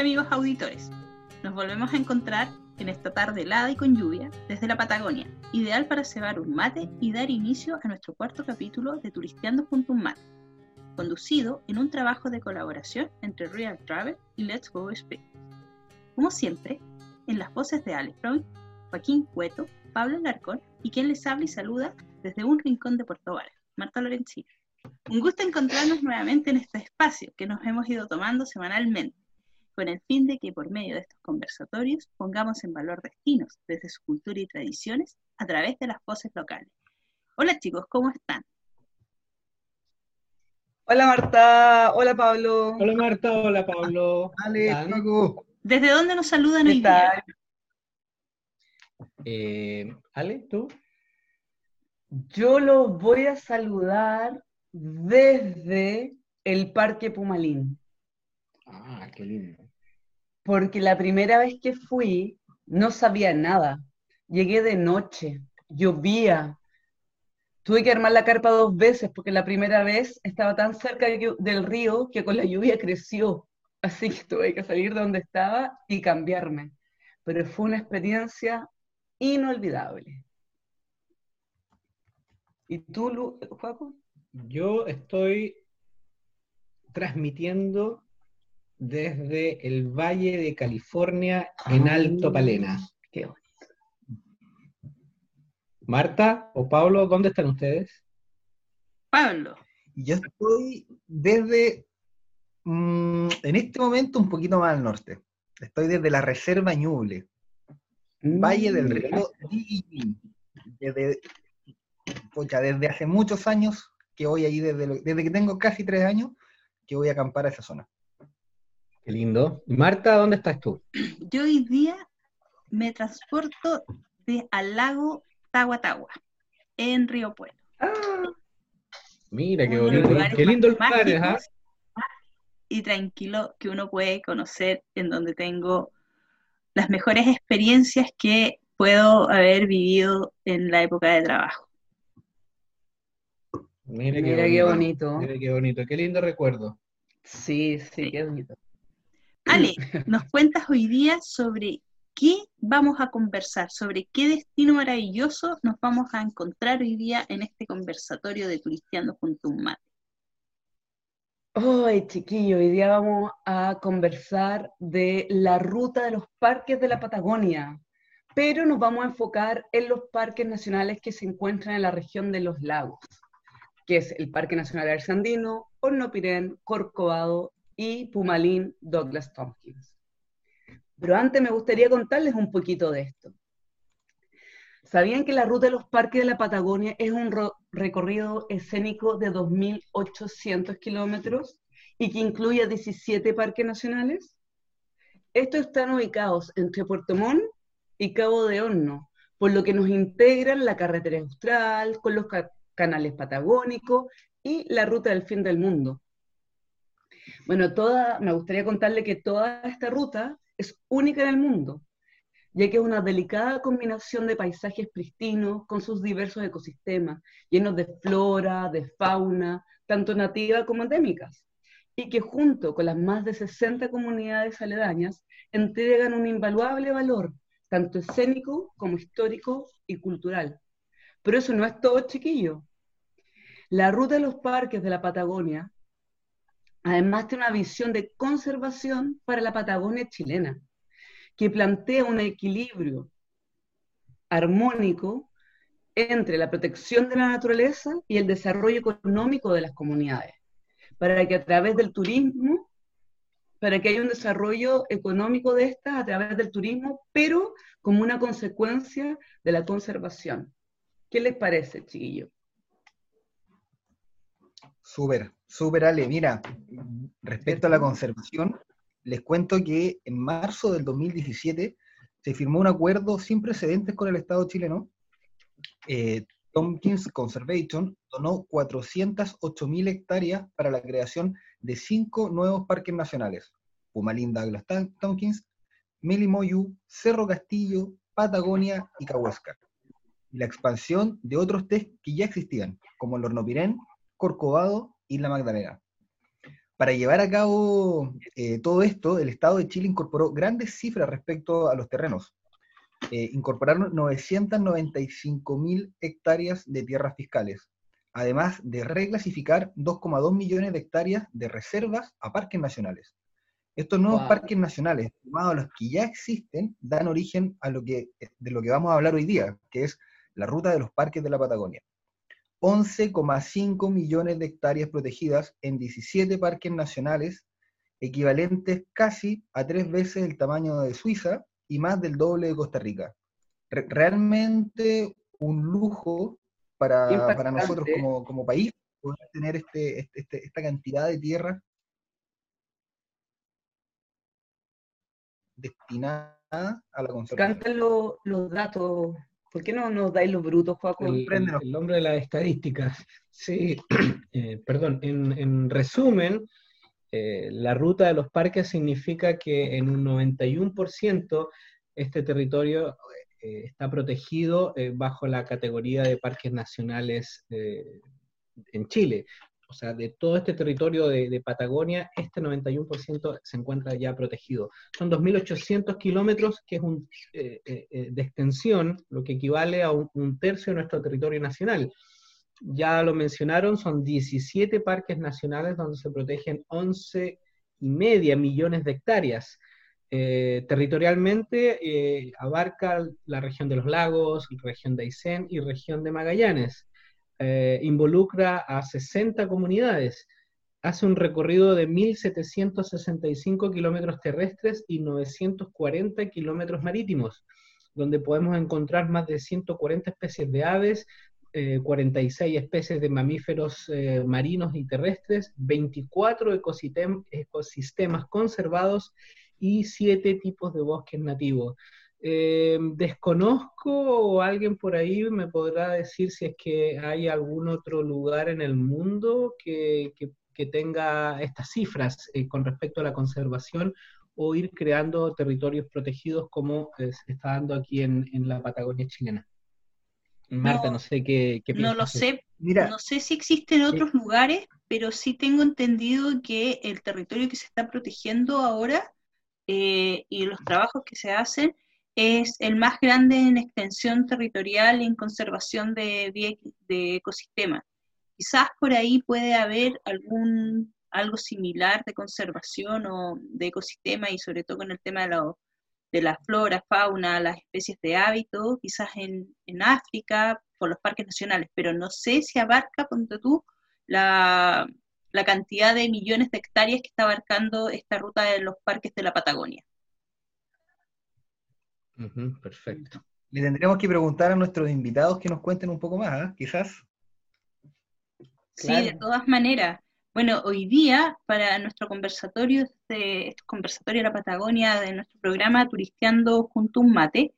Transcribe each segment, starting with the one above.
Amigos auditores, nos volvemos a encontrar en esta tarde helada y con lluvia desde la Patagonia, ideal para cebar un mate y dar inicio a nuestro cuarto capítulo de Turisteando junto a un mate, conducido en un trabajo de colaboración entre Real Travel y Let's Go Speak. Como siempre, en las voces de Alex Freud, Joaquín Cueto, Pablo Larcón y quien les habla y saluda desde un rincón de Puerto Vara, Marta Lorenzini. Un gusto encontrarnos nuevamente en este espacio que nos hemos ido tomando semanalmente con el fin de que por medio de estos conversatorios pongamos en valor destinos desde su cultura y tradiciones a través de las voces locales. Hola chicos, ¿cómo están? Hola Marta, hola Pablo. Hola Marta, hola Pablo. ¿Desde dónde nos saludan hoy día? Eh, Ale, ¿tú? Yo los voy a saludar desde el Parque Pumalín. Ah, qué lindo porque la primera vez que fui no sabía nada. Llegué de noche, llovía. Tuve que armar la carpa dos veces porque la primera vez estaba tan cerca del río que con la lluvia creció. Así que tuve que salir de donde estaba y cambiarme. Pero fue una experiencia inolvidable. ¿Y tú, Juaco? Yo estoy transmitiendo desde el Valle de California en Alto Palena. Qué Marta o Pablo, ¿dónde están ustedes? Pablo. Yo estoy desde, mm, en este momento, un poquito más al norte. Estoy desde la Reserva Ñuble, Valle del mm, Río Desde, desde hace muchos años que voy allí, desde, desde que tengo casi tres años, que voy a acampar a esa zona. Qué lindo. Marta, ¿dónde estás tú? Yo hoy día me transporto de, al lago Tahuatahua, en Río Pueblo. Ah, mira, qué bonito. Qué lindo el lugar, ¿eh? Y tranquilo que uno puede conocer en donde tengo las mejores experiencias que puedo haber vivido en la época de trabajo. Mira, qué, bonito. Mira qué bonito. Qué lindo recuerdo. Sí, sí, qué bonito. Ale, nos cuentas hoy día sobre qué vamos a conversar, sobre qué destino maravilloso nos vamos a encontrar hoy día en este conversatorio de Turisteando junto a un mate. Hoy, chiquillo, hoy día vamos a conversar de la ruta de los parques de la Patagonia, pero nos vamos a enfocar en los parques nacionales que se encuentran en la región de los lagos, que es el Parque Nacional Arsandino, Hornopirén, Corcovado y Pumalín Douglas Tompkins. Pero antes me gustaría contarles un poquito de esto. ¿Sabían que la ruta de los parques de la Patagonia es un recorrido escénico de 2.800 kilómetros y que incluye 17 parques nacionales? Estos están ubicados entre Puerto Montt y Cabo de Horno, por lo que nos integran la carretera austral con los canales patagónicos y la ruta del fin del mundo, bueno, toda, me gustaría contarle que toda esta ruta es única en el mundo, ya que es una delicada combinación de paisajes pristinos con sus diversos ecosistemas, llenos de flora, de fauna, tanto nativa como endémicas, y que junto con las más de 60 comunidades aledañas entregan un invaluable valor, tanto escénico como histórico y cultural. Pero eso no es todo, chiquillo. La ruta de los parques de la Patagonia además de una visión de conservación para la Patagonia chilena, que plantea un equilibrio armónico entre la protección de la naturaleza y el desarrollo económico de las comunidades, para que a través del turismo, para que haya un desarrollo económico de estas a través del turismo, pero como una consecuencia de la conservación. ¿Qué les parece, chiquillo? Súper, súper Ale. Mira, respecto a la conservación, les cuento que en marzo del 2017 se firmó un acuerdo sin precedentes con el Estado chileno. Eh, Tompkins Conservation donó 408.000 hectáreas para la creación de cinco nuevos parques nacionales. Pumalín Douglas Tompkins, Melimoyu, Cerro Castillo, Patagonia y Cahuéscar. Y la expansión de otros tres que ya existían, como el Hornopirén, Corcovado y La Magdalena. Para llevar a cabo eh, todo esto, el Estado de Chile incorporó grandes cifras respecto a los terrenos. Eh, incorporaron 995 mil hectáreas de tierras fiscales, además de reclasificar 2,2 millones de hectáreas de reservas a parques nacionales. Estos nuevos Wow. parques nacionales, sumados a los que ya existen, dan origen a lo que, de lo que vamos a hablar hoy día, que es la ruta de los parques de la Patagonia. 11,5 millones de hectáreas protegidas en 17 parques nacionales, equivalentes casi a tres veces el tamaño de Suiza y más del doble de Costa Rica. Re- realmente un lujo para, para nosotros como, como país poder tener este, este- este- esta cantidad de tierra destinada a la conservación. Cantan lo- los datos. ¿Por qué no nos dais los brutos, Juaco? El, el- hombre de las estadísticas. Sí, eh, perdón, en, en resumen, eh, la ruta de los parques significa que en un 91% este territorio eh, está protegido bajo la categoría de parques nacionales en Chile. O sea, de todo este territorio de, Patagonia, este 91% se encuentra ya protegido. Son 2.800 kilómetros, que es un, eh, eh, eh, de extensión, lo que equivale a un, tercio de nuestro territorio nacional. Ya lo mencionaron, son 17 parques nacionales donde se protegen 11 y media millones de hectáreas. Territorialmente abarca la región de los lagos, región de Aysén y región de Magallanes. Eh, involucra a 60 comunidades. Hace un recorrido de 1.765 kilómetros terrestres y 940 kilómetros marítimos, donde podemos encontrar más de 140 especies de aves, eh, 46 especies de mamíferos eh, marinos y terrestres, 24 ecosistem- ecosistemas conservados y 7 tipos de bosques nativos. Eh, desconozco o alguien por ahí me podrá decir si es que hay algún otro lugar en el mundo que, que- que tenga estas cifras eh, con respecto a la conservación o ir creando territorios protegidos como eh, se está dando aquí en, en la Patagonia chilena. Marta, no, No, sé qué, qué No lo sé, Mira, no sé si existen otros lugares, pero sí tengo entendido que el territorio que se está protegiendo ahora eh, y los trabajos que se hacen es el más grande en extensión territorial y en conservación de, ecosistemas. Quizás por ahí puede haber algún algo similar de conservación o de ecosistema y sobre todo con el tema de la, flora, fauna, las especies de hábito, quizás en, en África, por los parques nacionales, pero no sé si abarca, ponte tú, la, la cantidad de millones de hectáreas que está abarcando esta ruta de los parques de la Patagonia. Perfecto. le tendremos que preguntar a nuestros invitados que nos cuenten un poco más, ¿ah? quizás. Sí, Claro. de todas maneras. Bueno, hoy día, para nuestro conversatorio, este, este conversatorio de la Patagonia de nuestro programa Turisteando junto a un mate,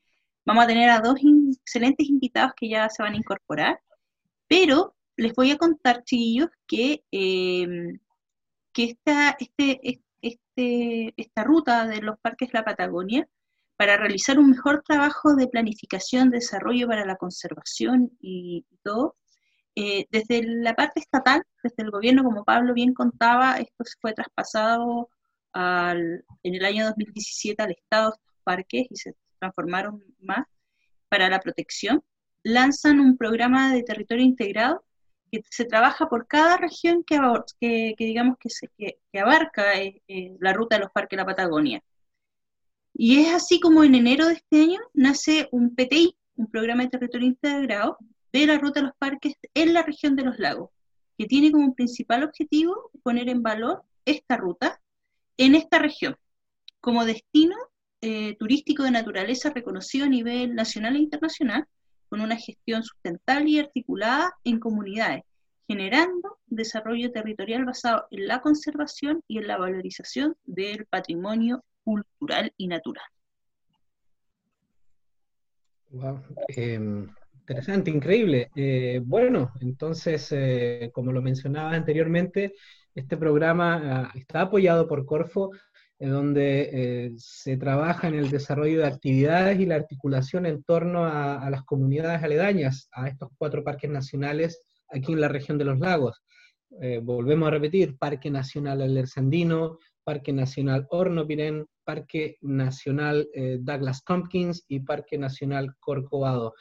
vamos a tener a dos in- excelentes invitados que ya se van a incorporar, pero les voy a contar, chiquillos, que, eh, que esta, este, este, esta ruta de los parques de la Patagonia, para realizar un mejor trabajo de planificación, desarrollo para la conservación y, todo, eh, desde la parte estatal, desde el gobierno, como Pablo bien contaba, esto fue traspasado al- en el año 2017 al Estado, estos parques, y se transformaron más para la protección. Lanzan un programa de territorio integrado que se trabaja por cada región que, digamos que, se, abarca eh, eh, la ruta de los parques de la Patagonia. Y es así como en enero de este año nace un PTI, un programa de territorio integrado, de la ruta de los parques en la región de los lagos, que tiene como principal objetivo poner en valor esta ruta en esta región, como destino eh, turístico de naturaleza reconocido a nivel nacional e internacional, con una gestión sustentable y articulada en comunidades, generando desarrollo territorial basado en la conservación y en la valorización del patrimonio cultural y natural. Wow, em, interesante, increíble. Eh, bueno, entonces, eh, como lo mencionaba anteriormente, este programa ah, está apoyado por Corfo, donde eh, se trabaja en el desarrollo de actividades y la articulación en torno a, las comunidades aledañas a estos cuatro parques nacionales aquí en la región de los lagos. volvemos a repetir, Parque Nacional Alersandino, Parque Nacional Hornopirén, Parque Nacional eh, Douglas Tompkins y Parque Nacional Corcovado.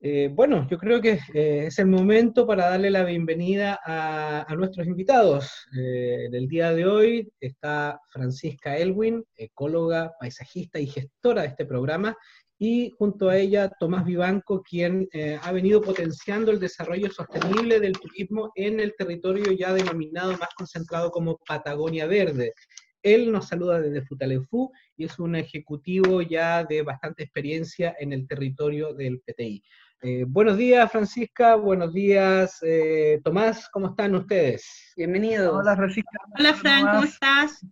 Eh, bueno, yo creo que es el momento para darle la bienvenida a, nuestros invitados. en el día de hoy está Francisca Elwin, ecóloga, paisajista y gestora de este programa, y junto a ella Tomás Vivanco, quien eh, ha venido potenciando el desarrollo sostenible del turismo en el territorio ya denominado más concentrado como Patagonia Verde. Él nos saluda desde Futalefú y es un ejecutivo ya de bastante experiencia en el territorio del PTI. Eh, buenos días, Francisca. Buenos días, eh, Tomás. ¿Cómo están ustedes? Bienvenidos. Hola, Francisca. Hola, Fran. ¿Cómo estás?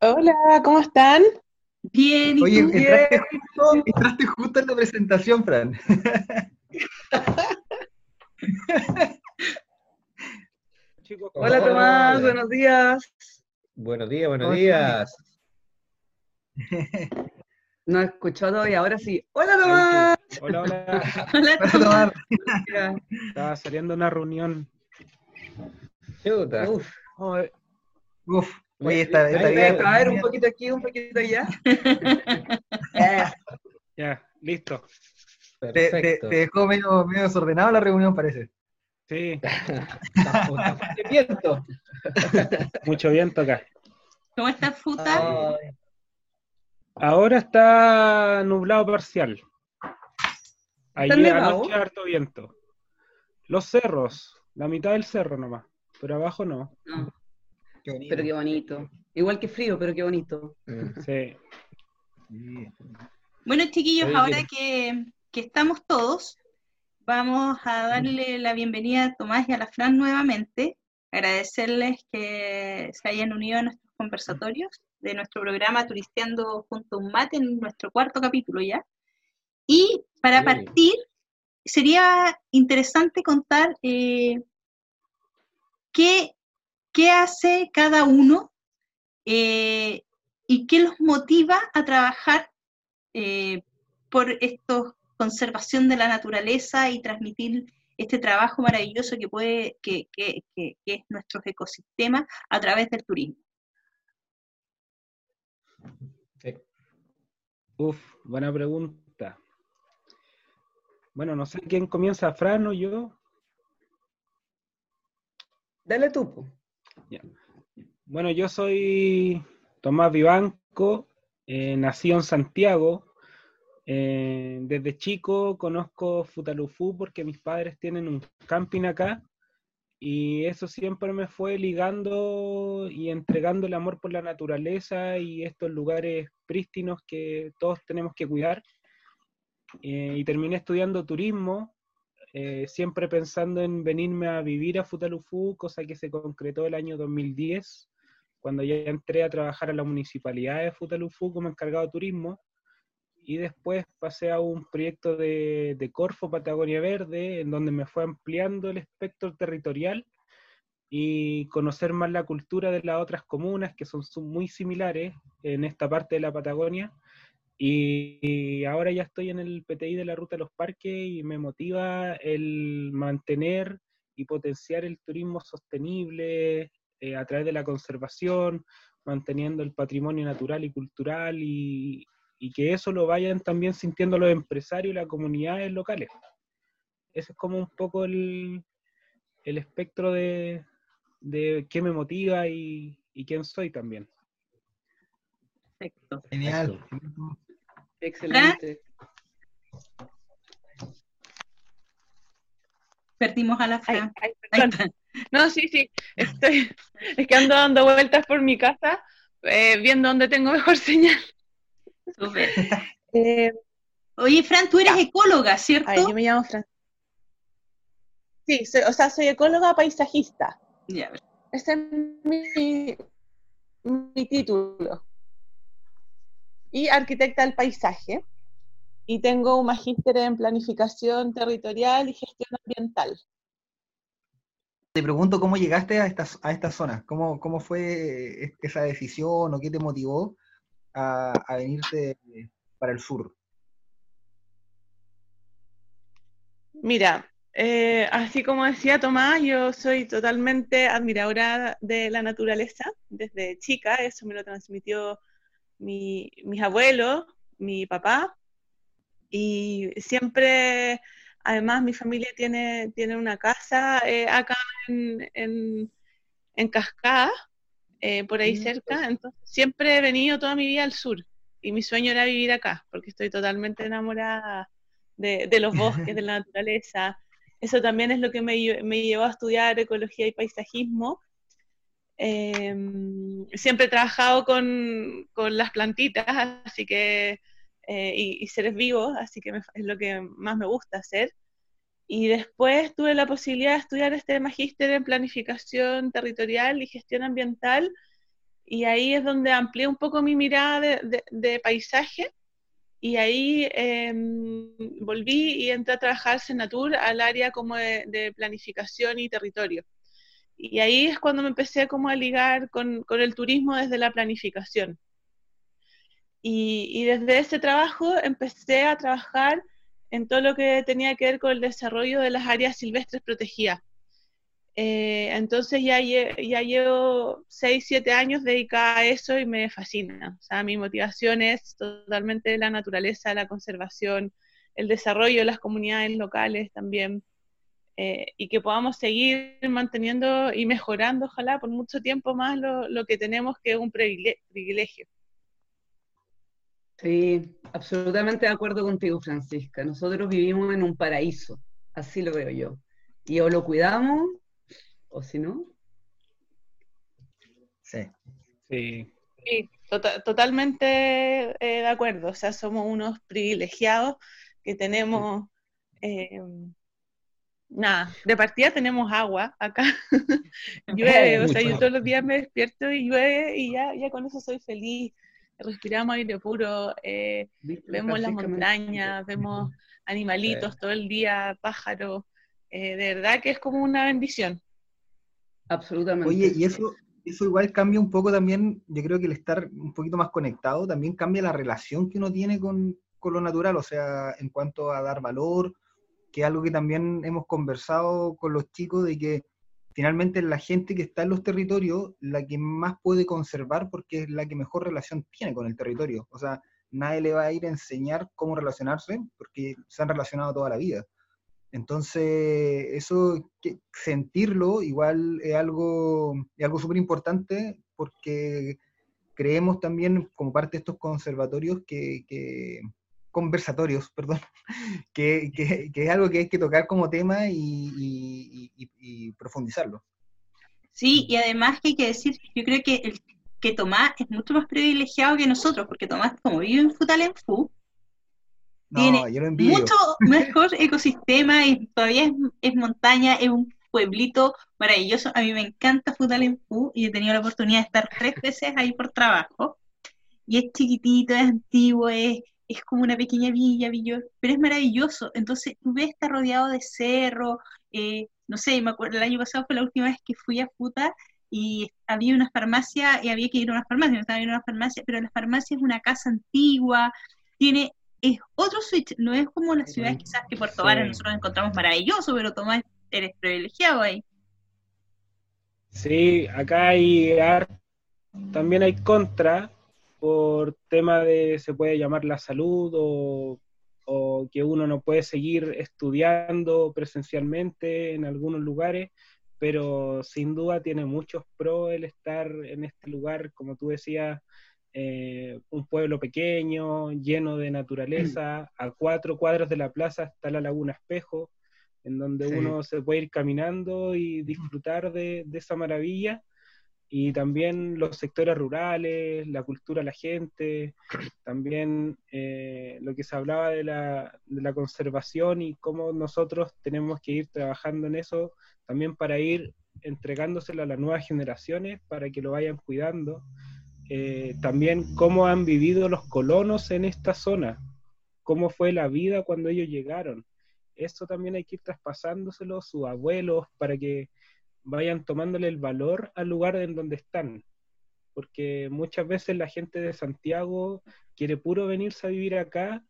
Hola, ¿cómo están? Bien, ¿y Oye, entraste, Justo, entraste justo en la presentación, Fran. Hola, Tomás, buenos días. Buenos días, buenos días. No escuchó todavía, ahora sí. Hola, Tomás. Hola, hola. Hola, Tomás. Estaba saliendo una reunión. Chuta. Uf. Uf. Oye, está, está bien. A ver, un poquito aquí, un poquito allá. ya, listo. Te, te, te, dejó medio, medio, desordenado la reunión, parece. Sí. viento. Mucho viento acá. ¿Cómo está Futa? Ahora está nublado parcial. Ayer anoche harto viento. Los cerros, la mitad del cerro nomás, pero abajo no. no. Pero qué bonito. Igual que frío, pero qué bonito. Sí. Bueno, chiquillos, ahora que, estamos todos, vamos a darle la bienvenida a Tomás y a la Fran nuevamente. Agradecerles que se hayan unido a nuestros conversatorios de nuestro programa Turisteando junto a un mate en nuestro cuarto capítulo ya. Y para partir, sería interesante contar eh, qué qué hace cada uno eh, y qué los motiva a trabajar eh, por esta conservación de la naturaleza y transmitir este trabajo maravilloso que puede, que, es nuestro ecosistema a través del turismo. Uf, buena pregunta. Bueno, no sé quién comienza, Fran o yo. Dale tú. Bueno, yo soy Tomás Vivanco, eh, nací en Santiago. Eh, desde chico conozco Futalufú porque mis padres tienen un camping acá y eso siempre me fue ligando y entregando el amor por la naturaleza y estos lugares prístinos que todos tenemos que cuidar. Eh, y terminé estudiando turismo eh, siempre pensando en venirme a vivir a Futalufú, cosa que se concretó el año 2010, cuando ya entré a trabajar a la municipalidad de Futalufú como encargado de turismo, y después pasé a un proyecto de, Corfo Patagonia Verde, en donde me fue ampliando el espectro territorial y conocer más la cultura de las otras comunas que son muy similares en esta parte de la Patagonia. Y, ahora ya estoy en el PTI de la Ruta de los Parques y me motiva el mantener y potenciar el turismo sostenible eh, a través de la conservación, manteniendo el patrimonio natural y cultural y, que eso lo vayan también sintiendo los empresarios y las comunidades locales. Ese es como un poco el, espectro de, de qué me motiva y, y quién soy también. Perfecto. Genial. Excelente. Perdimos a la Fran. no, sí, sí. Estoy, es que ando dando vueltas por mi casa, eh, viendo dónde tengo mejor señal. Eh, Oye, Fran, tú eres ecóloga, ¿cierto? Ay, yo me llamo Fran. Sí, o sea, soy ecóloga paisajista. Ya. Ese es mi, mi título y arquitecta del paisaje. Y tengo un magíster en planificación territorial y gestión ambiental. Te pregunto cómo llegaste a esta, a esta zona, ¿Cómo, cómo fue esa decisión o qué te motivó a, venirte para el sur. Mira, Eh, así como decía Tomás, yo soy totalmente admiradora de la naturaleza desde chica, eso me lo transmitió mi, mis abuelos, mi papá, y siempre, además mi familia tiene, tiene una casa eh, acá en, en, en Cascada, eh, por ahí cerca, entonces siempre he venido toda mi vida al sur y mi sueño era vivir acá, porque estoy totalmente enamorada de, de los bosques, de la naturaleza. Eso también es lo que me, me llevó a estudiar ecología y paisajismo. Em, siempre he trabajado con, con, las plantitas, así que, eh, y, y, seres vivos, así que me, es lo que más me gusta hacer. Y después tuve la posibilidad de estudiar este magíster en planificación territorial y gestión ambiental, y ahí es donde amplié un poco mi mirada de, de, de paisaje, y ahí eh, volví y entré a trabajar Senatur al área como de, de, planificación y territorio. Y ahí es cuando me empecé como a ligar con, con el turismo desde la planificación. Y, y desde ese trabajo empecé a trabajar en todo lo que tenía que ver con el desarrollo de las áreas silvestres protegidas. Eh, entonces ya, ya llevo 6, 7 años dedicada a eso y me fascina. O sea, mi motivación es totalmente la naturaleza, la conservación, el desarrollo de las comunidades locales también. Eh, y que podamos seguir manteniendo y mejorando, ojalá, por mucho tiempo más lo, lo que tenemos, que es un privilegio. Sí, absolutamente de acuerdo contigo, Francisca. Nosotros vivimos en un paraíso, así lo veo yo. Y o lo cuidamos, o si no. Sí. Sí. sí to totalmente eh, de acuerdo. O sea, somos unos privilegiados que tenemos. Eh, nada, de partida tenemos agua acá. llueve, o sea, yo todos los días me despierto y llueve y ya, ya con eso soy feliz respiramos aire puro, eh, vemos las montañas, vemos animalitos todo el día, pájaros, eh, de verdad que es como una bendición. Absolutamente. Oye, y eso, eso igual cambia un poco también, yo creo que el estar un poquito más conectado también cambia la relación que uno tiene con, con lo natural, o sea, en cuanto a dar valor, que es algo que también hemos conversado con los chicos de que finalmente la gente que está en los territorios la que más puede conservar porque es la que mejor relación tiene con el territorio. O sea, nadie le va a ir a enseñar cómo relacionarse porque se han relacionado toda la vida. Entonces, eso, sentirlo igual es algo, es algo súper importante porque creemos también como parte de estos conservatorios que conversatorios, perdón, que, que, que, es algo que hay que tocar como tema y, y, y, y, profundizarlo. Sí, y además que hay que decir, yo creo que el que Tomás es mucho más privilegiado que nosotros, porque Tomás, como vive en Futalenfu, no, tiene mucho mejor ecosistema y todavía es, es, montaña, es un pueblito maravilloso. A mí me encanta Futalenfu y he tenido la oportunidad de estar tres veces ahí por trabajo. Y es chiquitito, es antiguo, es, es como una pequeña villa, villa, pero es maravilloso. Entonces, tú ves, está rodeado de cerro, eh, no sé, me acuerdo, el año pasado fue la última vez que fui a Futa y había una farmacia, y había que ir a una farmacia, no estaba en una farmacia, pero la farmacia es una casa antigua, tiene, es otro switch, no es como las ciudades quizás que Puerto Vara sí. nosotros encontramos maravilloso, pero Tomás, eres privilegiado ahí. Sí, acá hay también hay contra, por tema de, se puede llamar la salud o, o, que uno no puede seguir estudiando presencialmente en algunos lugares, pero sin duda tiene muchos pros el estar en este lugar, como tú decías, eh, un pueblo pequeño, lleno de naturaleza, a cuatro cuadras de la plaza está la Laguna Espejo, en donde sí. uno se puede ir caminando y disfrutar de, de esa maravilla y también los sectores rurales, la cultura la gente, también eh, lo que se hablaba de la, de la, conservación y cómo nosotros tenemos que ir trabajando en eso también para ir entregándoselo a las nuevas generaciones para que lo vayan cuidando. Eh, también cómo han vivido los colonos en esta zona, cómo fue la vida cuando ellos llegaron. Eso también hay que ir traspasándoselo a sus abuelos para que vayan tomándole el valor al lugar en donde están. Porque muchas veces la gente de Santiago quiere puro venirse a vivir acá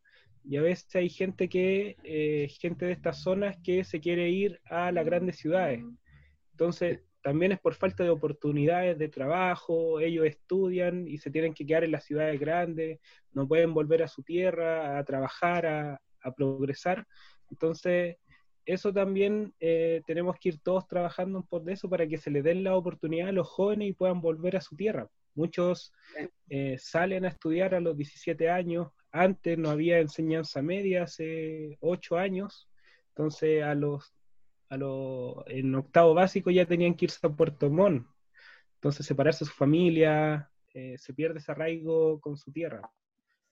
y a veces hay gente que, eh, gente de estas zonas que se quiere ir a las grandes ciudades. Entonces, también es por falta de oportunidades de trabajo, ellos estudian y se tienen que quedar en las ciudades grandes, no pueden volver a su tierra a trabajar, a, progresar. Entonces, eso también eh, tenemos que ir todos trabajando por eso para que se les den la oportunidad a los jóvenes y puedan volver a su tierra. Muchos eh, salen a estudiar a los 17 años, antes no había enseñanza media, hace 8 años, entonces a los, a los, en octavo básico ya tenían que irse a Puerto Montt, entonces separarse de su familia, eh, se pierde ese arraigo con su tierra.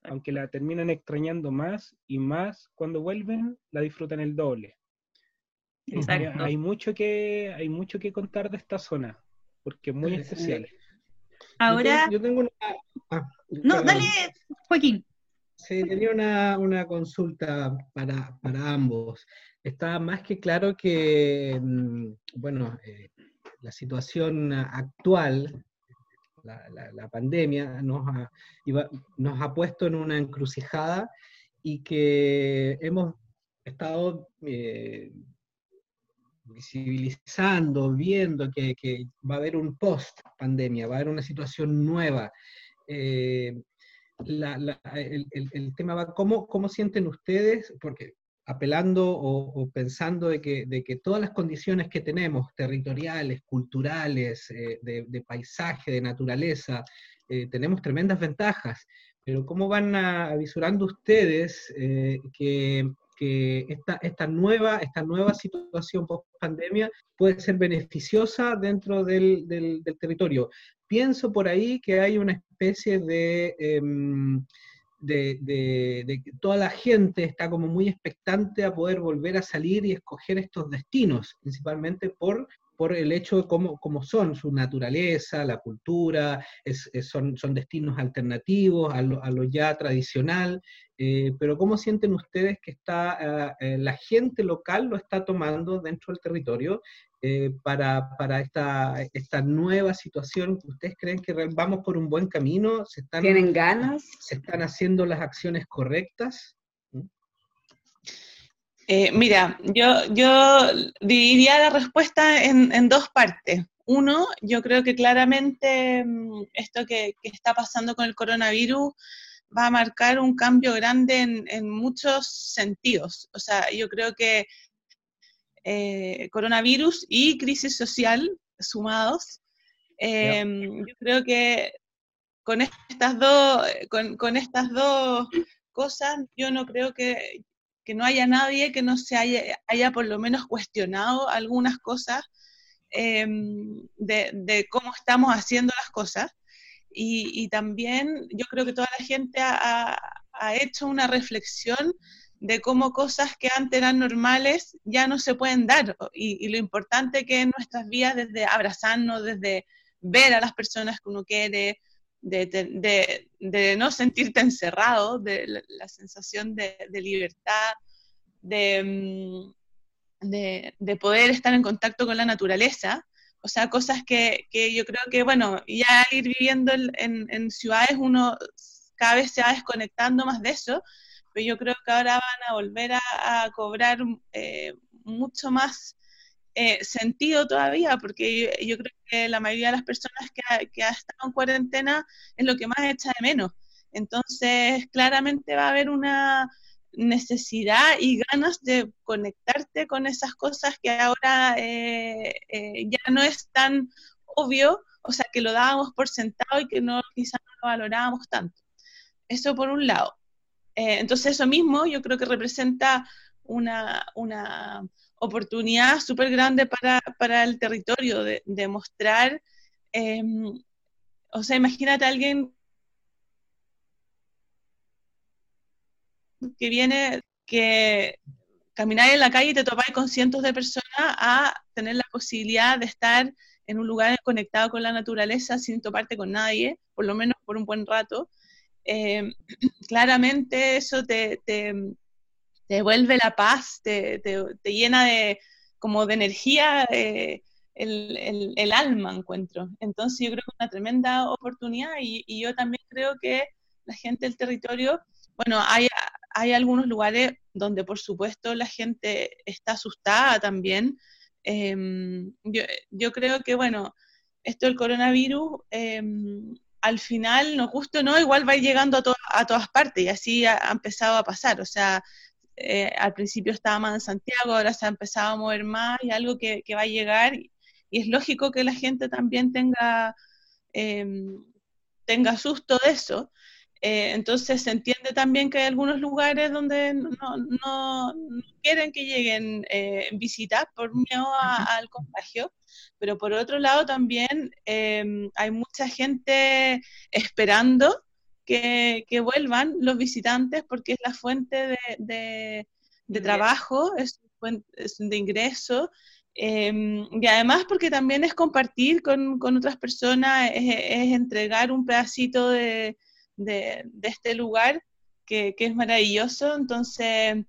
Aunque la terminan extrañando más y más cuando vuelven, la disfrutan el doble. Exacto. Hay mucho que hay mucho que contar de esta zona, porque es muy especial. Ahora. Yo tengo, una. Ah, no, dale, Joaquín. Sí, tenía una, consulta para, ambos. Está más que claro que, mm, bueno, eh, la situación actual la, pandemia nos ha, nos ha puesto en una encrucijada y que hemos estado eh, visibilizando, viendo que, va a haber un post pandemia, va a haber una situación nueva. Eh, el, tema va, ¿cómo, ¿cómo sienten ustedes? Porque apelando o, pensando de que, todas las condiciones que tenemos, territoriales, culturales, eh, de, paisaje, de naturaleza, eh, tenemos tremendas ventajas, pero ¿cómo van a, visurando ustedes que, esta, esta, nueva, esta nueva situación post-pandemia puede ser beneficiosa dentro del, del, territorio? Pienso por ahí que hay una especie de em, de, que toda la gente está como muy expectante a poder volver a salir y escoger estos destinos, principalmente por, por el hecho de cómo, son, su naturaleza, la cultura, son, son destinos alternativos a lo, ya tradicional, eh, pero ¿cómo sienten ustedes que está eh, la gente local lo está tomando dentro del territorio eh, para, esta, esta nueva situación? ¿Ustedes creen que vamos por un buen camino? ¿Se están, ¿Tienen ganas? ¿Se están haciendo las acciones correctas? Eh, mira, yo, yo dividiría la respuesta en, dos partes. Uno, yo creo que claramente mm, esto que, está pasando con el coronavirus va a marcar un cambio grande en, en muchos sentidos. O sea, yo creo que eh, coronavirus y crisis social sumados. Em, yo creo que con estas dos, con, estas dos cosas, yo no creo que, no haya nadie que no se haya, haya por lo menos cuestionado algunas cosas em, de, cómo estamos haciendo las cosas. Y, también yo creo que toda la gente ha, ha hecho una reflexión de cómo cosas que antes eran normales ya no se pueden dar. Y, lo importante que en nuestras vidas, desde abrazarnos, desde ver a las personas que uno quiere, de, no sentirte encerrado, de la, sensación de, libertad, mm, de, poder estar en contacto con la naturaleza. O sea, cosas que, yo creo que, bueno, ya ir viviendo en, en ciudades uno cada vez se va desconectando más de eso, pero yo creo que ahora van a volver a, cobrar eh, mucho más eh, sentido todavía, porque yo, creo que la mayoría de las personas que ha, estado en cuarentena es lo que más echa de menos. Entonces, claramente va a haber una necesidad y ganas de conectarte con esas cosas que ahora eh, ya no es tan obvio, o sea, que lo dábamos por sentado y que no quizás no lo valorábamos tanto. Eso por un lado. Eh, entonces eso mismo yo creo que representa una, oportunidad súper grande para, el territorio de, mostrar, em, o sea, imagínate a alguien que viene, que caminar en la calle y te topáis con cientos de personas a tener la posibilidad de estar en un lugar conectado con la naturaleza sin toparte con nadie, por lo menos por un buen rato. Eh, claramente eso te, devuelve la paz, te, llena de, como de energía eh, el, alma, encuentro. Entonces yo creo que es una tremenda oportunidad y, yo también creo que la gente del territorio, bueno, hay, hay algunos lugares donde por supuesto la gente está asustada también. Em, yo, creo que, bueno, esto del coronavirus, em, al final, no justo no, igual va llegando a, a todas partes y así ha, empezado a pasar. O sea, eh, al principio estaba más en Santiago, ahora se ha empezado a mover más y algo que, va a llegar. Y, es lógico que la gente también tenga, em, tenga susto de eso. Eh, entonces se entiende también que hay algunos lugares donde no, quieren que lleguen eh, visitas por miedo al contagio, pero por otro lado también em, hay mucha gente esperando que, vuelvan los visitantes porque es la fuente de, trabajo, es, de ingreso. Em, y además porque también es compartir con, otras personas, es entregar un pedacito de, de, este lugar que, es maravilloso. Entonces,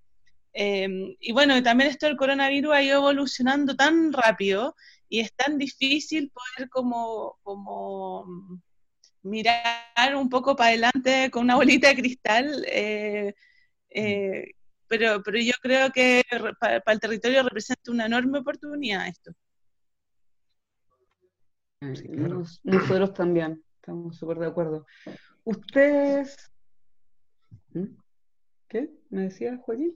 em, y bueno, también esto del coronavirus ha ido evolucionando tan rápido y es tan difícil poder como, como mirar un poco para adelante con una bolita de cristal. Eh, eh, pero, pero yo creo que para, el territorio representa una enorme oportunidad esto. Nosotros también, estamos súper de acuerdo. Ustedes... ¿Qué? ¿Me decía Joaquín?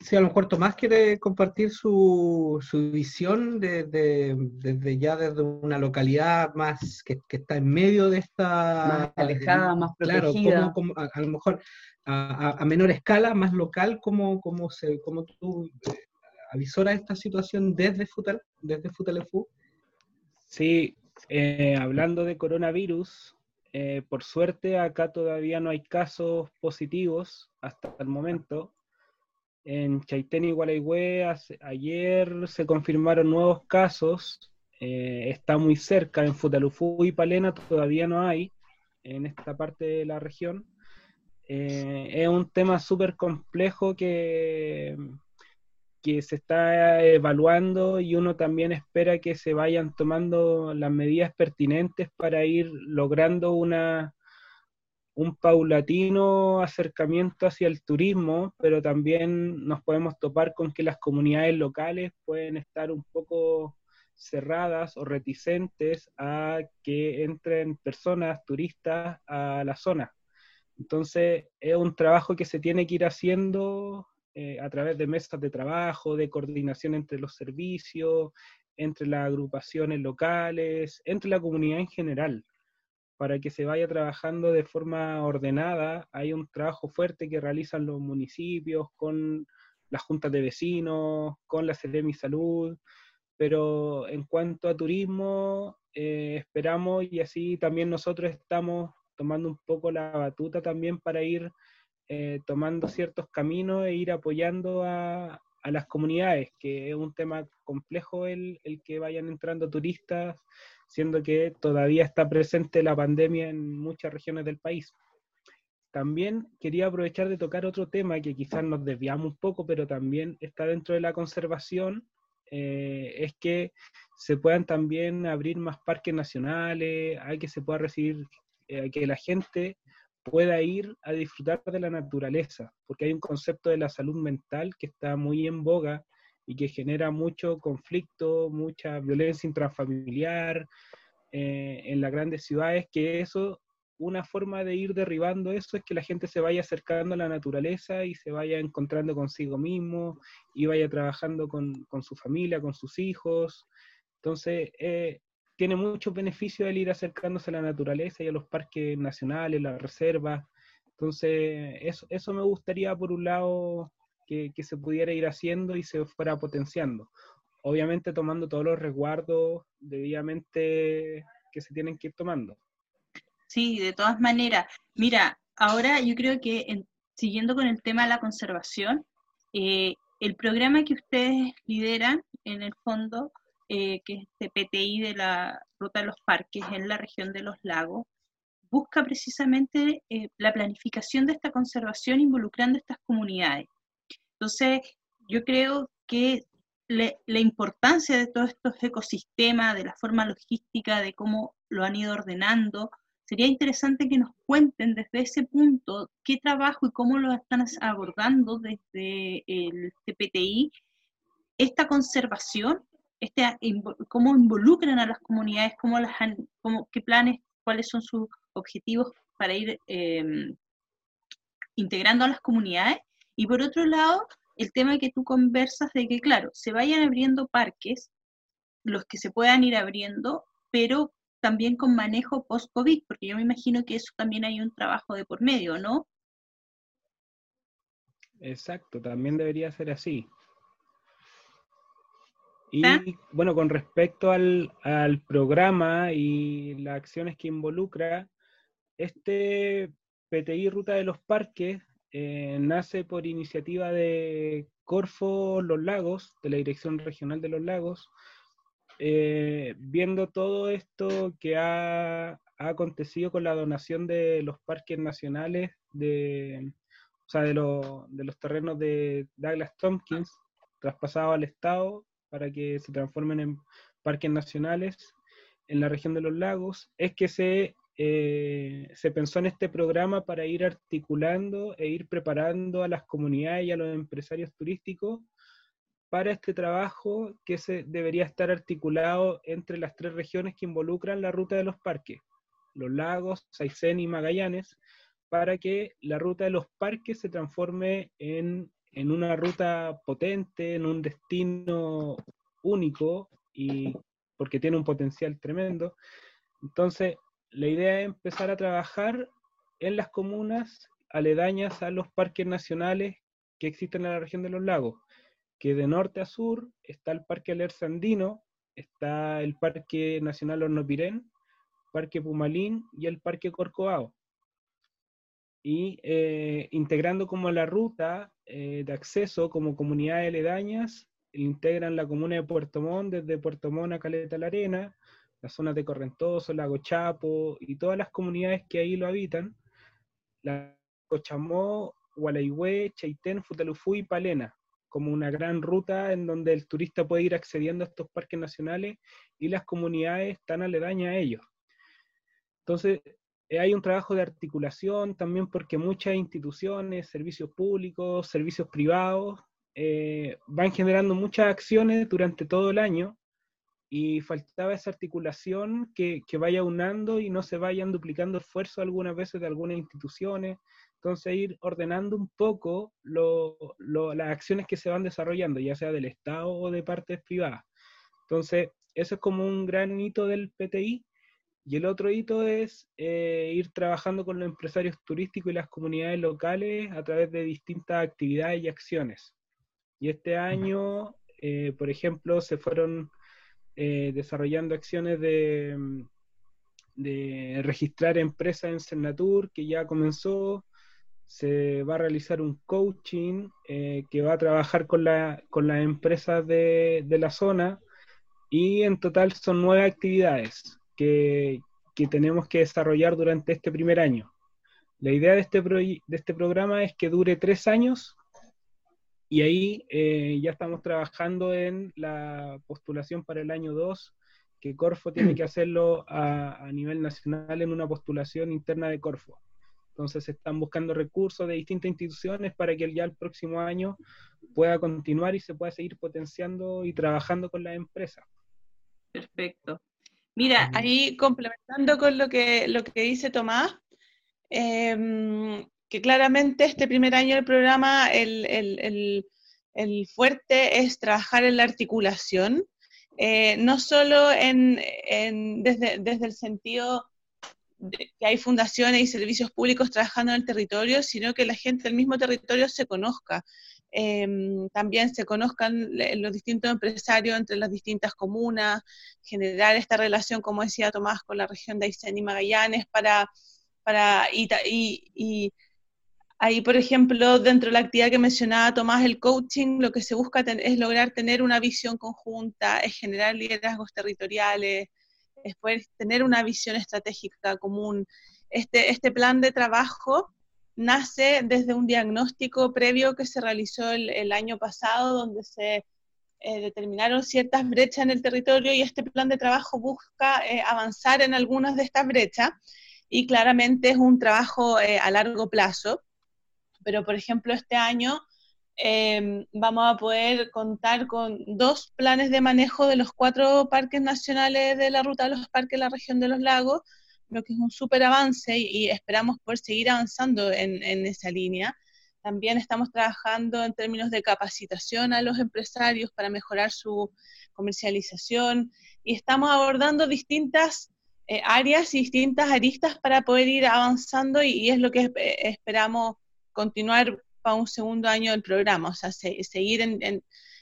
Sí, a lo mejor Tomás quiere compartir su, su visión desde de, ya desde una localidad más que, está en medio de esta... Más alejada, más protegida. Claro, como, a, lo mejor a, menor escala, más local, ¿cómo, cómo, se, cómo tú eh, avisoras esta situación desde Futal, desde Futalefu? Sí, eh, hablando de coronavirus, eh, por suerte acá todavía no hay casos positivos hasta el momento. En Chaitén y Gualeguay ayer se confirmaron nuevos casos. Eh, está muy cerca, en Futalufú y Palena todavía no hay, en esta parte de la región. Eh, es un tema súper complejo que, que se está evaluando y uno también espera que se vayan tomando las medidas pertinentes para ir logrando una, un paulatino acercamiento hacia el turismo, pero también nos podemos topar con que las comunidades locales pueden estar un poco cerradas o reticentes a que entren personas, turistas a la zona. Entonces, es un trabajo que se tiene que ir haciendo eh, a través de mesas de trabajo, de coordinación entre los servicios, entre las agrupaciones locales, entre la comunidad en general, para que se vaya trabajando de forma ordenada. Hay un trabajo fuerte que realizan los municipios con las juntas de vecinos, con la Seremi Salud, pero en cuanto a turismo, eh, esperamos y así también nosotros estamos tomando un poco la batuta también para ir eh, tomando ciertos caminos e ir apoyando a, las comunidades, que es un tema complejo el, el, que vayan entrando turistas, siendo que todavía está presente la pandemia en muchas regiones del país. También quería aprovechar de tocar otro tema que quizás nos desviamos un poco, pero también está dentro de la conservación, eh, es que se puedan también abrir más parques nacionales, hay que se pueda recibir, eh, que la gente pueda ir a disfrutar de la naturaleza, porque hay un concepto de la salud mental que está muy en boga y que genera mucho conflicto, mucha violencia intrafamiliar eh, en las grandes ciudades, que eso, una forma de ir derribando eso es que la gente se vaya acercando a la naturaleza y se vaya encontrando consigo mismo y vaya trabajando con, su familia, con sus hijos. Entonces, eh, tiene muchos beneficios el ir acercándose a la naturaleza y a los parques nacionales, las reservas. Entonces, eso, eso me gustaría, por un lado, que, se pudiera ir haciendo y se fuera potenciando. Obviamente tomando todos los resguardos debidamente que se tienen que ir tomando. Sí, de todas maneras. Mira, ahora yo creo que siguiendo con el tema de la conservación, eh, el programa que ustedes lideran, en el fondo, eh, que es este PTI de la Ruta de los Parques en la región de los lagos, busca precisamente eh, la planificación de esta conservación involucrando estas comunidades. Entonces, yo creo que la importancia de todos estos ecosistemas, de la forma logística, de cómo lo han ido ordenando, sería interesante que nos cuenten desde ese punto qué trabajo y cómo lo están abordando desde el CPTI esta conservación, este, cómo involucran a las comunidades, cómo las cómo, qué planes, cuáles son sus objetivos para ir em, integrando a las comunidades. Y por otro lado, el tema que tú conversas de que, claro, se vayan abriendo parques, los que se puedan ir abriendo, pero también con manejo post-COVID, porque yo me imagino que eso también hay un trabajo de por medio, ¿no? Exacto, también debería ser así. Y bueno, con respecto al, programa y las acciones que involucra, este PTI Ruta de los Parques eh, nace por iniciativa de Corfo Los Lagos, de la Dirección Regional de los Lagos, eh, viendo todo esto que ha, acontecido con la donación de los parques nacionales, de, o sea, de, de los terrenos de Douglas Tompkins, traspasados al Estado para que se transformen en parques nacionales en la región de los lagos, es que se, eh, se pensó en este programa para ir articulando e ir preparando a las comunidades y a los empresarios turísticos para este trabajo que se debería estar articulado entre las tres regiones que involucran la ruta de los parques, los lagos, Saicén y Magallanes, para que la ruta de los parques se transforme en, en una ruta potente, en un destino único y porque tiene un potencial tremendo. Entonces, la idea es empezar a trabajar en las comunas aledañas a los parques nacionales que existen en la región de los lagos que de norte a sur está el Parque Alerce Andino, está el Parque Nacional Hornopirén, Parque Pumalín y el Parque Corcovado. Y eh, integrando como la ruta eh, de acceso como comunidades aledañas, integran la comuna de Puerto Montt, desde Puerto Montt a Caleta la Arena, las zonas de Correntoso, Lago Chapo y todas las comunidades que ahí lo habitan, la Cochamó, Gualaihue, Chaitén, Futalufú y Palena como una gran ruta en donde el turista puede ir accediendo a estos parques nacionales y las comunidades están aledañas a ellos. Entonces, hay un trabajo de articulación también porque muchas instituciones, servicios públicos, servicios privados, eh, van generando muchas acciones durante todo el año y faltaba esa articulación que, que vaya unando y no se vayan duplicando esfuerzos algunas veces de algunas instituciones, entonces, ir ordenando un poco las acciones que se van desarrollando, ya sea del Estado o de partes privadas. Entonces, eso es como un gran hito del PTI. Y el otro hito es eh, ir trabajando con los empresarios turísticos y las comunidades locales a través de distintas actividades y acciones. Y este año, eh, por ejemplo, se fueron eh, desarrollando acciones de, de registrar empresas en Cernatur, que ya comenzó, se va a realizar un coaching que va a trabajar con, la, con las empresas de, de, la zona. Y en total son nueve actividades que, tenemos que desarrollar durante este primer año. La idea de este, de este programa es que dure tres años y ahí eh, ya estamos trabajando en la postulación para el año 2, que Corfo tiene que hacerlo a, nivel nacional en una postulación interna de Corfo. Entonces se están buscando recursos de distintas instituciones para que ya el próximo año pueda continuar y se pueda seguir potenciando y trabajando con las empresas. Perfecto. Mira, ahí complementando con lo que, lo que dice Tomás, em, que claramente este primer año del programa el, fuerte es trabajar en la articulación, eh, no solo en, desde, desde el sentido que hay fundaciones y servicios públicos trabajando en el territorio, sino que la gente del mismo territorio se conozca. Em, también se conozcan los distintos empresarios entre las distintas comunas, generar esta relación, como decía Tomás, con la región de Aysén y Magallanes, para, para y, y, ahí, por ejemplo, dentro de la actividad que mencionaba Tomás, el coaching, lo que se busca es lograr tener una visión conjunta, es generar liderazgos territoriales, es poder tener una visión estratégica común. Este, este plan de trabajo nace desde un diagnóstico previo que se realizó el, año pasado, donde se eh, determinaron ciertas brechas en el territorio y este plan de trabajo busca eh, avanzar en algunas de estas brechas. y claramente es un trabajo eh, a largo plazo. Pero, por ejemplo, este año em, vamos a poder contar con dos planes de manejo de los cuatro parques nacionales de la ruta de los parques de la región de los lagos, lo que es un súper avance y, esperamos poder seguir avanzando en, en esa línea. También estamos trabajando en términos de capacitación a los empresarios para mejorar su comercialización y estamos abordando distintas eh, áreas y distintas aristas para poder ir avanzando y, es lo que esperamos continuar para un segundo año del programa, o sea, seguir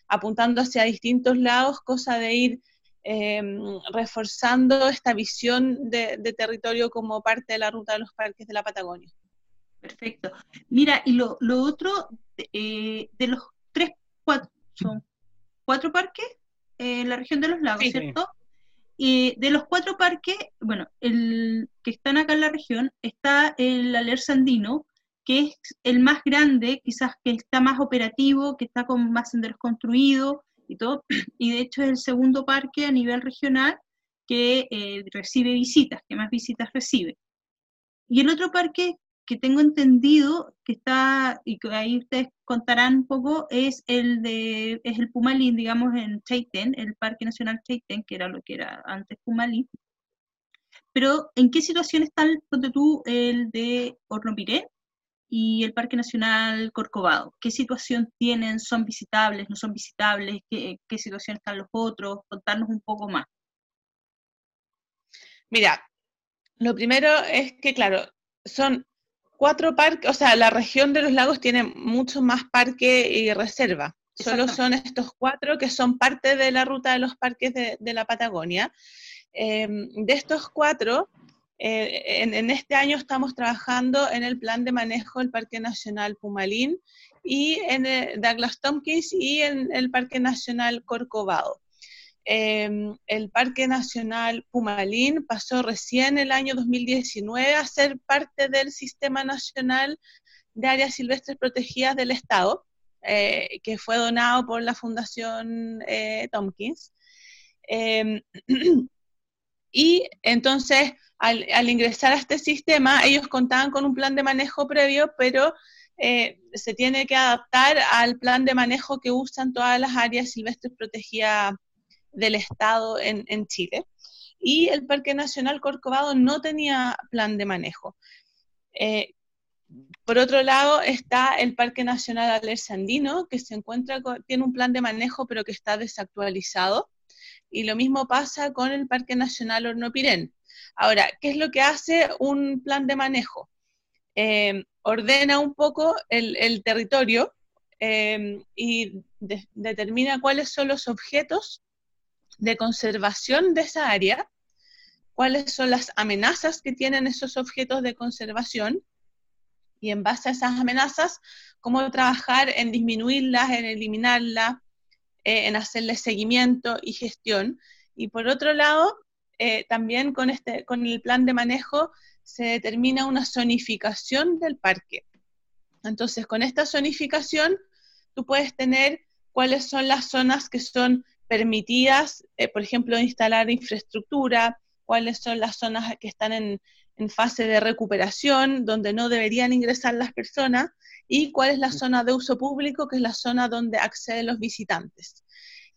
apuntando hacia distintos lados, cosa de ir em, reforzando esta visión de, territorio como parte de la ruta de los parques de la Patagonia. Perfecto. Mira, y lo, otro, eh, de los tres, cuatro, son cuatro parques en la región de los lagos, ¿cierto? Y de los cuatro parques, bueno, el que están acá en la región, está el Alerce Andino, que es el más grande, quizás que está más operativo, que está con más senderos construidos y todo, y de hecho es el segundo parque a nivel regional que eh, recibe visitas, que más visitas recibe. Y el otro parque que tengo entendido que está, y que ahí ustedes contarán un poco, es el de, es el Pumalín, digamos, en Chaitén, el Parque Nacional Chaitén, que era lo que era antes Pumalín. Pero, ¿en qué situación están, ponte tú, el de Hornopiré y el Parque Nacional Corcovado? ¿Qué situación tienen? ¿Son visitables? ¿No son visitables? ¿Qué, qué situación están los otros? Contarnos un poco más. Mira, lo primero es que, claro, son cuatro parques, o sea, la región de los lagos tiene mucho más parque y reserva. Solo son estos cuatro que son parte de la ruta de los parques de, la Patagonia. Em, de estos cuatro, eh, en, este año estamos trabajando en el plan de manejo del Parque Nacional Pumalín y en el Douglas Tompkins y en el Parque Nacional Corcovado. Em, el Parque Nacional Pumalín pasó recién el año 2019 a ser parte del Sistema Nacional de Áreas Silvestres Protegidas del Estado, eh, que fue donado por la Fundación eh, Tompkins. Em, y entonces, al, ingresar a este sistema, ellos contaban con un plan de manejo previo, pero eh, se tiene que adaptar al plan de manejo que usan todas las áreas silvestres protegidas del Estado en, Chile. Y el Parque Nacional Corcovado no tenía plan de manejo. Eh, por otro lado está el Parque Nacional Alerce Andino, que se encuentra tiene un plan de manejo pero que está desactualizado. Y lo mismo pasa con el Parque Nacional Hornopirén. Ahora, ¿qué es lo que hace un plan de manejo? Eh, ordena un poco el, territorio eh, y determina cuáles son los objetos de conservación de esa área, cuáles son las amenazas que tienen esos objetos de conservación y en base a esas amenazas, cómo trabajar en disminuirlas, en eliminarlas, eh, en hacerle seguimiento y gestión. Y por otro lado, eh, también con, este, con el plan de manejo se determina una zonificación del parque. Entonces, con esta zonificación, tú puedes tener cuáles son las zonas que son permitidas, eh, por ejemplo, instalar infraestructura, cuáles son las zonas que están en, fase de recuperación, donde no deberían ingresar las personas, y cuál es la zona de uso público, que es la zona donde acceden los visitantes.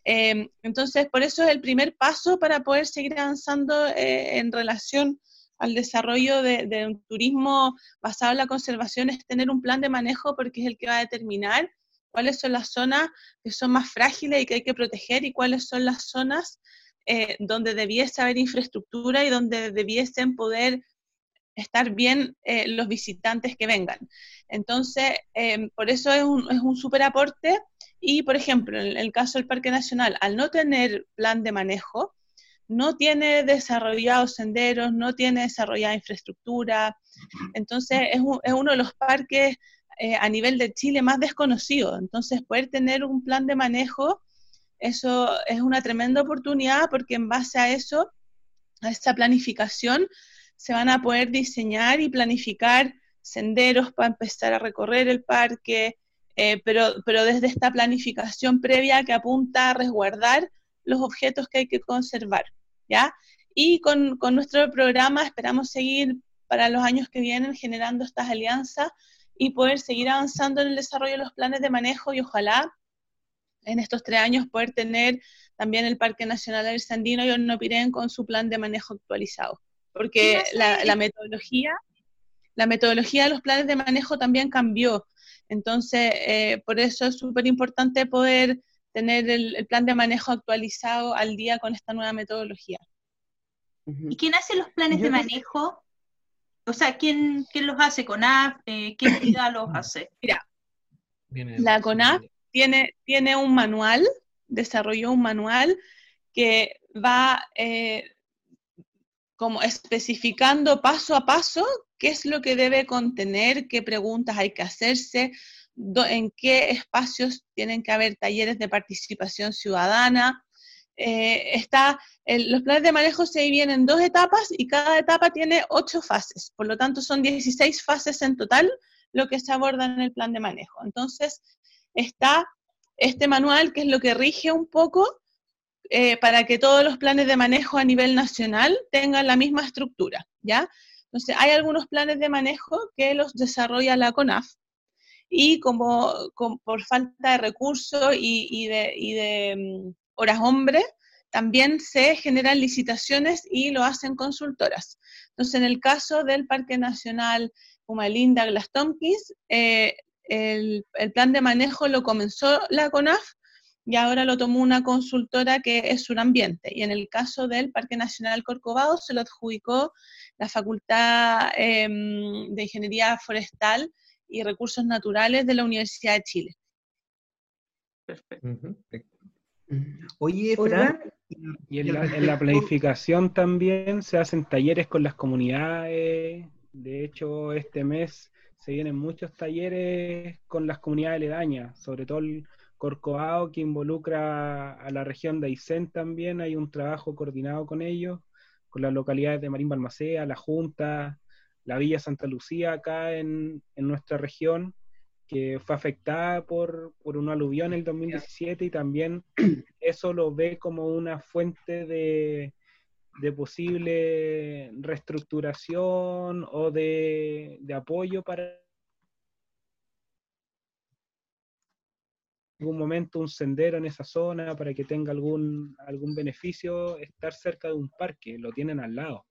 Em, entonces, por eso es el primer paso para poder seguir avanzando eh, en relación al desarrollo de, un turismo basado en la conservación, es tener un plan de manejo porque es el que va a determinar cuáles son las zonas que son más frágiles y que hay que proteger y cuáles son las zonas eh, donde debiese haber infraestructura y donde debiesen poder estar bien eh, los visitantes que vengan. Entonces, em, por eso es un, es un aporte y, por ejemplo, en el caso del Parque Nacional, al no tener plan de manejo, no tiene desarrollados senderos, no tiene desarrollada infraestructura. Entonces, es, es uno de los parques eh, a nivel de Chile más desconocido. Entonces, poder tener un plan de manejo, eso es una tremenda oportunidad porque en base a eso, a esa planificación, se van a poder diseñar y planificar senderos para empezar a recorrer el parque, eh, pero, pero desde esta planificación previa que apunta a resguardar los objetos que hay que conservar, ¿ya? Y con, con nuestro programa esperamos seguir para los años que vienen generando estas alianzas y poder seguir avanzando en el desarrollo de los planes de manejo y ojalá en estos tres años poder tener también el Parque Nacional del Sandino y Hornopirén con su plan de manejo actualizado. Porque la, metodología, la metodología de los planes de manejo también cambió. Entonces, eh, por eso es súper importante poder tener el, plan de manejo actualizado al día con esta nueva metodología. ¿Y quién hace los planes de manejo? O sea, ¿quién, quién los hace? ¿CONAF? Eh, ¿Qué entidad los hace? Mira, la CONAF tiene, tiene un manual, desarrolló un manual que va eh, como especificando paso a paso qué es lo que debe contener, qué preguntas hay que hacerse, en qué espacios tienen que haber talleres de participación ciudadana. Eh, está, los planes de manejo se dividen en dos etapas y cada etapa tiene ocho fases, por lo tanto son 16 fases en total lo que se aborda en el plan de manejo. Entonces, está este manual que es lo que rige un poco eh, para que todos los planes de manejo a nivel nacional tengan la misma estructura, ¿ya? Entonces, hay algunos planes de manejo que los desarrolla la CONAF, y como, por falta de recursos y, de, mm, horas hombre, también se generan licitaciones y lo hacen consultoras. Entonces, en el caso del Parque Nacional Humalinda Glass Tompkins, eh, el, plan de manejo lo comenzó la CONAF y ahora lo tomó una consultora que es Surambiente. Y en el caso del Parque Nacional Corcovado se lo adjudicó la Facultad em, de Ingeniería Forestal y Recursos Naturales de la Universidad de Chile. Perfecto. Oye, Fran, y en la, planificación también se hacen talleres con las comunidades. De hecho, este mes se vienen muchos talleres con las comunidades aledañas, sobre todo el Corcovado que involucra a la región de Aysén también. Hay un trabajo coordinado con ellos, con las localidades de Marín Balmacea, la Junta, la Villa Santa Lucía acá en, nuestra región, que fue afectada por, por un aluvión en el 2017 y también eso lo ve como una fuente de, posible reestructuración o de, apoyo para algún momento un sendero en esa zona para que tenga algún, algún beneficio estar cerca de un parque, lo tienen al lado.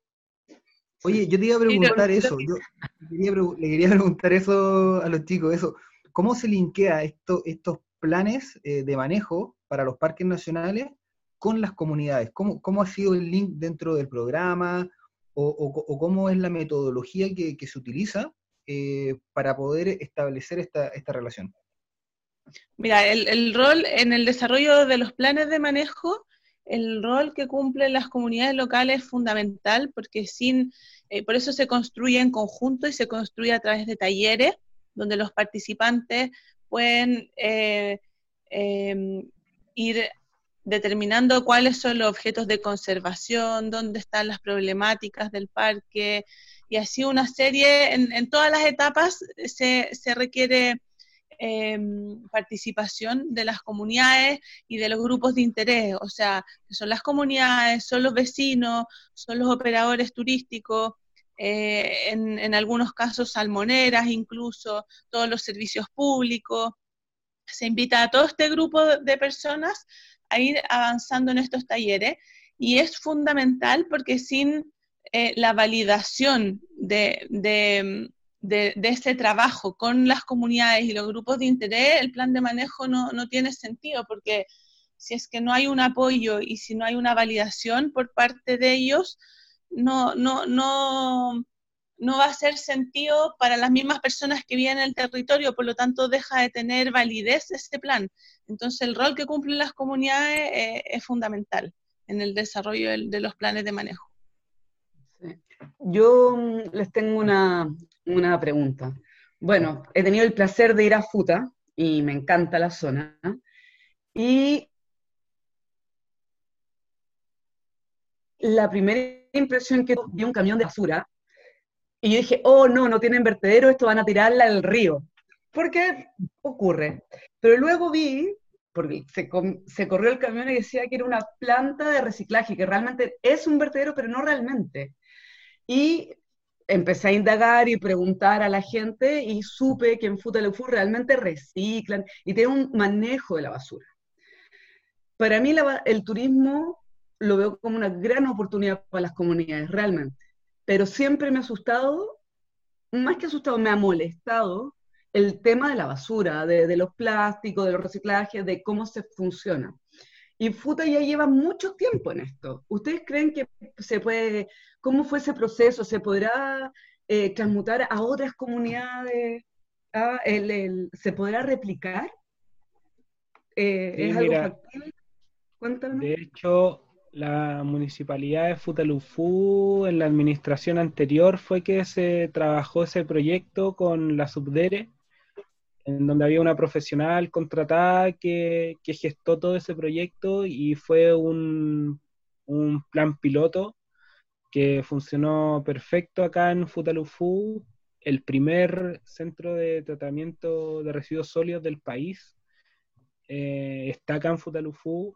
Oye, yo te iba a preguntar eso, yo le quería preguntar eso a los chicos, eso, ¿cómo se linkea esto, estos planes eh, de manejo para los parques nacionales con las comunidades? ¿Cómo, cómo ha sido el link dentro del programa o, cómo es la metodología que, se utiliza eh, para poder establecer esta, esta relación? Mira, el, rol en el desarrollo de los planes de manejo el rol que cumplen las comunidades locales es fundamental porque sin, eh, por eso se construye en conjunto y se construye a través de talleres donde los participantes pueden eh, em, ir determinando cuáles son los objetos de conservación, dónde están las problemáticas del parque y así una serie, en, todas las etapas se, se requiere Em, participación de las comunidades y de los grupos de interés, o sea, son las comunidades, son los vecinos, son los operadores turísticos, eh, en, algunos casos salmoneras incluso, todos los servicios públicos. Se invita a todo este grupo de personas a ir avanzando en estos talleres y es fundamental porque sin eh, la validación de, este trabajo con las comunidades y los grupos de interés, el plan de manejo no, tiene sentido, porque si es que no hay un apoyo y si no hay una validación por parte de ellos, no, no, no, no va a ser sentido para las mismas personas que viven en el territorio, por lo tanto deja de tener validez este plan. Entonces el rol que cumplen las comunidades eh, es fundamental en el desarrollo de los planes de manejo. Yo mm, les tengo una, una pregunta. Bueno, he tenido el placer de ir a Futa y me encanta la zona. Y la primera impresión que vi un camión de basura y yo dije, oh no, no tienen vertedero, esto van a tirarla al río. ¿Por qué ocurre? Pero luego vi, porque se, se, corrió el camión y decía que era una planta de reciclaje, que realmente es un vertedero, pero no realmente. Y empecé a indagar y preguntar a la gente y supe que en Futaleufú realmente reciclan y tienen un manejo de la basura. Para mí el turismo lo veo como una gran oportunidad para las comunidades, realmente. Pero siempre me ha asustado, más que asustado, me ha molestado el tema de la basura, de, los plásticos, de los reciclajes, de cómo se funciona. Y Futa ya lleva mucho tiempo en esto. ¿Ustedes creen que se puede, cómo fue ese proceso? ¿Se podrá eh, transmutar a otras comunidades? ¿Ah, ¿Se podrá replicar? Eh, ¿Es algo factible? Cuéntanos. De hecho, la municipalidad de Futalufú, en la administración anterior, fue que se trabajó ese proyecto con la Subdere, donde había una profesional contratada que, gestó todo ese proyecto y fue un, un, plan piloto que funcionó perfecto acá en Futalufú, el primer centro de tratamiento de residuos sólidos del país. Eh, está acá en Futalufú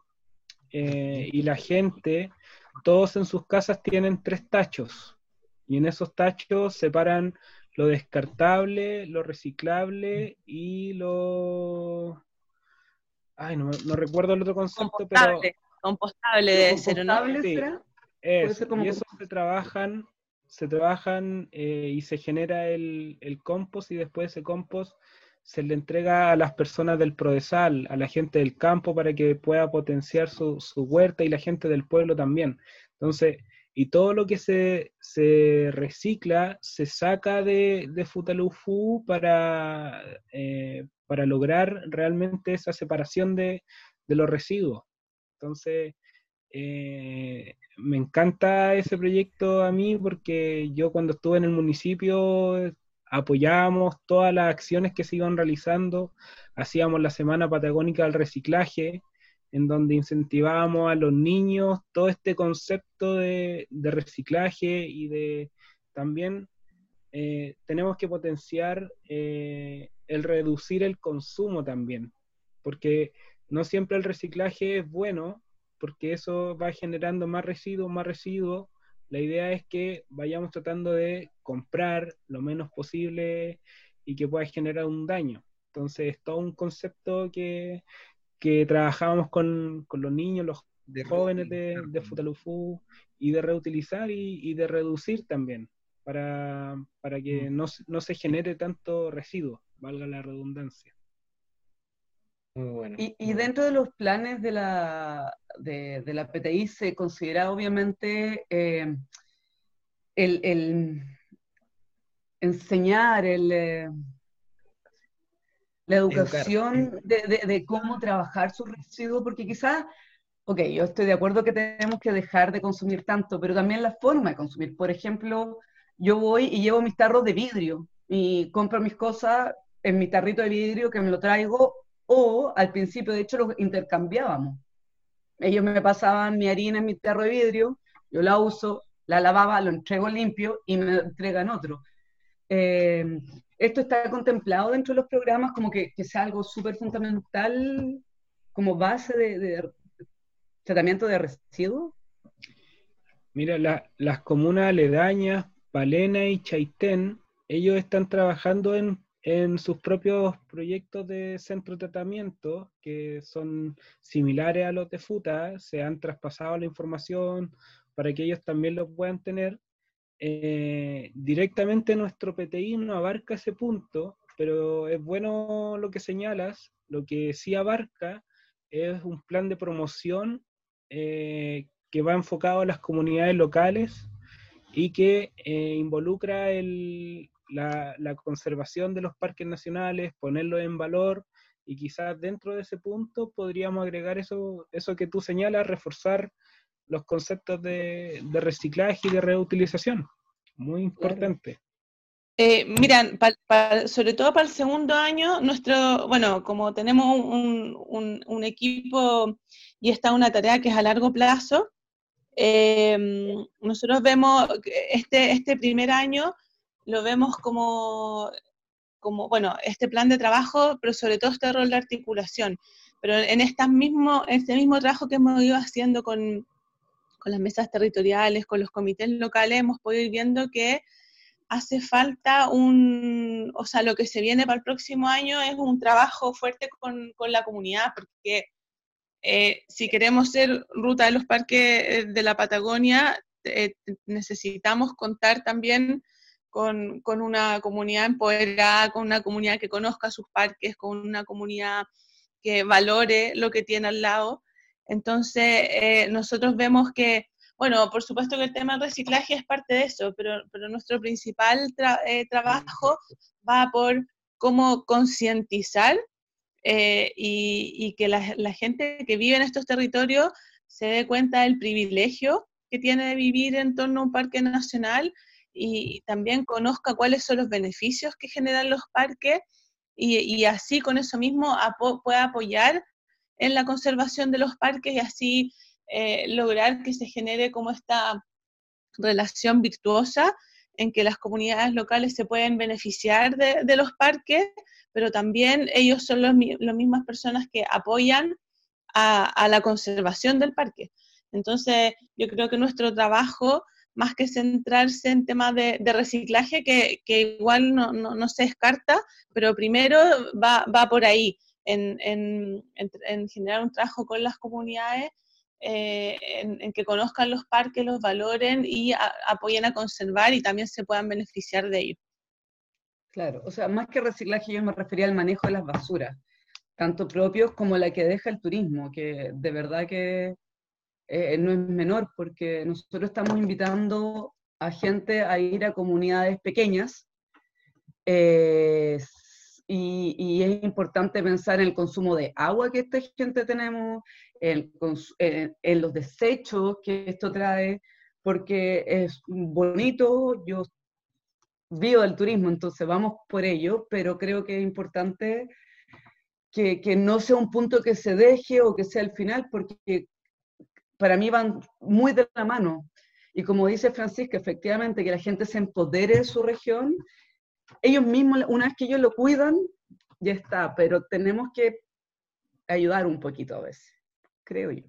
eh, y la gente, todos en sus casas tienen tres tachos y en esos tachos separan lo descartable, lo reciclable y lo... Ay, no, recuerdo el otro concepto, compostable, pero... Compostable debe ser, ¿no? Sí, es, y eso se trabajan, se trabajan eh, y se genera el, el compost y después ese compost se le entrega a las personas del Prodesal, a la gente del campo para que pueda potenciar su, huerta y la gente del pueblo también. Entonces, y todo lo que se, recicla se saca de, de Futalufú para, eh, para lograr realmente esa separación de, los residuos. Entonces, eh, me encanta ese proyecto a mí porque yo cuando estuve en el municipio apoyábamos todas las acciones que se iban realizando, hacíamos la Semana Patagónica del Reciclaje, en donde incentivábamos a los niños todo este concepto de, reciclaje y de también eh, tenemos que potenciar eh, el reducir el consumo también, porque no siempre el reciclaje es bueno, porque eso va generando más residuos, más residuos, la idea es que vayamos tratando de comprar lo menos posible y que pueda generar un daño. Entonces, es todo un concepto que, que trabajábamos con, los niños, los jóvenes de, de Futalufú, y de reutilizar y, de reducir también, para, para que mm. no, no se genere tanto residuo, valga la redundancia. Y, dentro de los planes de la, de, la PTI se considera obviamente eh, el, enseñar, el, eh, la educación de, cómo trabajar sus residuos, porque quizás, ok, yo estoy de acuerdo que tenemos que dejar de consumir tanto, pero también la forma de consumir. Por ejemplo, yo voy y llevo mis tarros de vidrio y compro mis cosas en mi tarrito de vidrio que me lo traigo o al principio, de hecho, los intercambiábamos. Ellos me pasaban mi harina en mi tarro de vidrio, yo la uso, la lavaba, lo entrego limpio y me entregan otro. Eh, esto está contemplado dentro de los programas como que, que sea algo súper fundamental como base de, tratamiento de residuos. Mira, las comunas aledañas, Palena y Chaitén, ellos están trabajando en en sus propios proyectos de centro de tratamiento, que son similares a los de FUTA, se han traspasado la información para que ellos también lo puedan tener. Eh, directamente nuestro PTI no abarca ese punto, pero es bueno lo que señalas. Lo que sí abarca es un plan de promoción eh, que va enfocado a las comunidades locales y que eh, involucra la, conservación de los parques nacionales, ponerlo en valor y quizás dentro de ese punto podríamos agregar eso, eso que tú señalas, reforzar los conceptos de, reciclaje y de reutilización. Muy importante. Eh, miran, sobre todo para el segundo año, nuestro, bueno, como tenemos un, un, equipo y está una tarea que es a largo plazo, eh, nosotros vemos este, este primer año lo vemos como, como, bueno, este plan de trabajo, pero sobre todo este rol de articulación. Pero en este mismo, este mismo trabajo que hemos ido haciendo con, con las mesas territoriales, con los comités locales, hemos podido ir viendo que hace falta un, o sea, lo que se viene para el próximo año es un trabajo fuerte con, la comunidad, porque eh, si queremos ser ruta de los parques eh, de la Patagonia, eh, necesitamos contar también con, con, una comunidad empoderada, con una comunidad que conozca sus parques, con una comunidad que valore lo que tiene al lado. Entonces, nosotros vemos que bueno, por supuesto que el tema del reciclaje es parte de eso, pero, pero nuestro principal eh, trabajo va por cómo concientizar eh, y, que la, gente que vive en estos territorios se dé cuenta del privilegio que tiene de vivir en torno a un parque nacional y también conozca cuáles son los beneficios que generan los parques y, así con eso mismo pueda apoyar en la conservación de los parques y así eh, lograr que se genere como esta relación virtuosa en que las comunidades locales se pueden beneficiar de, los parques, pero también ellos son las mismas personas que apoyan a, la conservación del parque. Entonces, yo creo que nuestro trabajo, más que centrarse en temas de, reciclaje, que, igual no, se descarta, pero primero va, por ahí, en, en generar un trabajo con las comunidades eh, en, que conozcan los parques, los valoren y apoyen a conservar y también se puedan beneficiar de ellos. Claro, o sea, más que reciclaje yo me refería al manejo de las basuras, tanto propios como la que deja el turismo, que de verdad que eh, no es menor, porque nosotros estamos invitando a gente a ir a comunidades pequeñas eh, y, es importante pensar en el consumo de agua que esta gente tenemos, en, en, los desechos que esto trae, porque es bonito, yo vivo del turismo, entonces vamos por ello, pero creo que es importante que, que, no sea un punto que se deje o que sea el final, porque para mí van muy de la mano. Y como dice Francisca, efectivamente, que la gente se empodere de su región ellos mismos, una vez que ellos lo cuidan, ya está, pero tenemos que ayudar un poquito a veces, creo yo.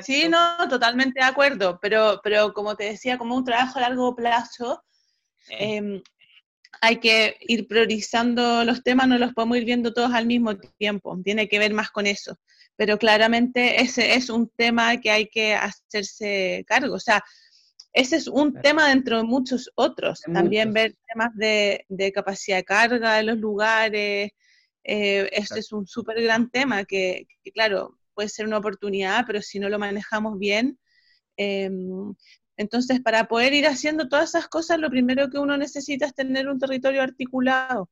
Sí, no, totalmente de acuerdo, pero, pero como te decía, como un trabajo a largo plazo, em, hay que ir priorizando los temas, no los podemos ir viendo todos al mismo tiempo, tiene que ver más con eso. Pero claramente ese es un tema que hay que hacerse cargo. O sea, ese es un tema dentro de muchos otros. También ver temas de, capacidad de carga de los lugares. Eh, este es un súper gran tema que, claro, puede ser una oportunidad, pero si no lo manejamos bien. Em, entonces, para poder ir haciendo todas esas cosas, lo primero que uno necesita es tener un territorio articulado.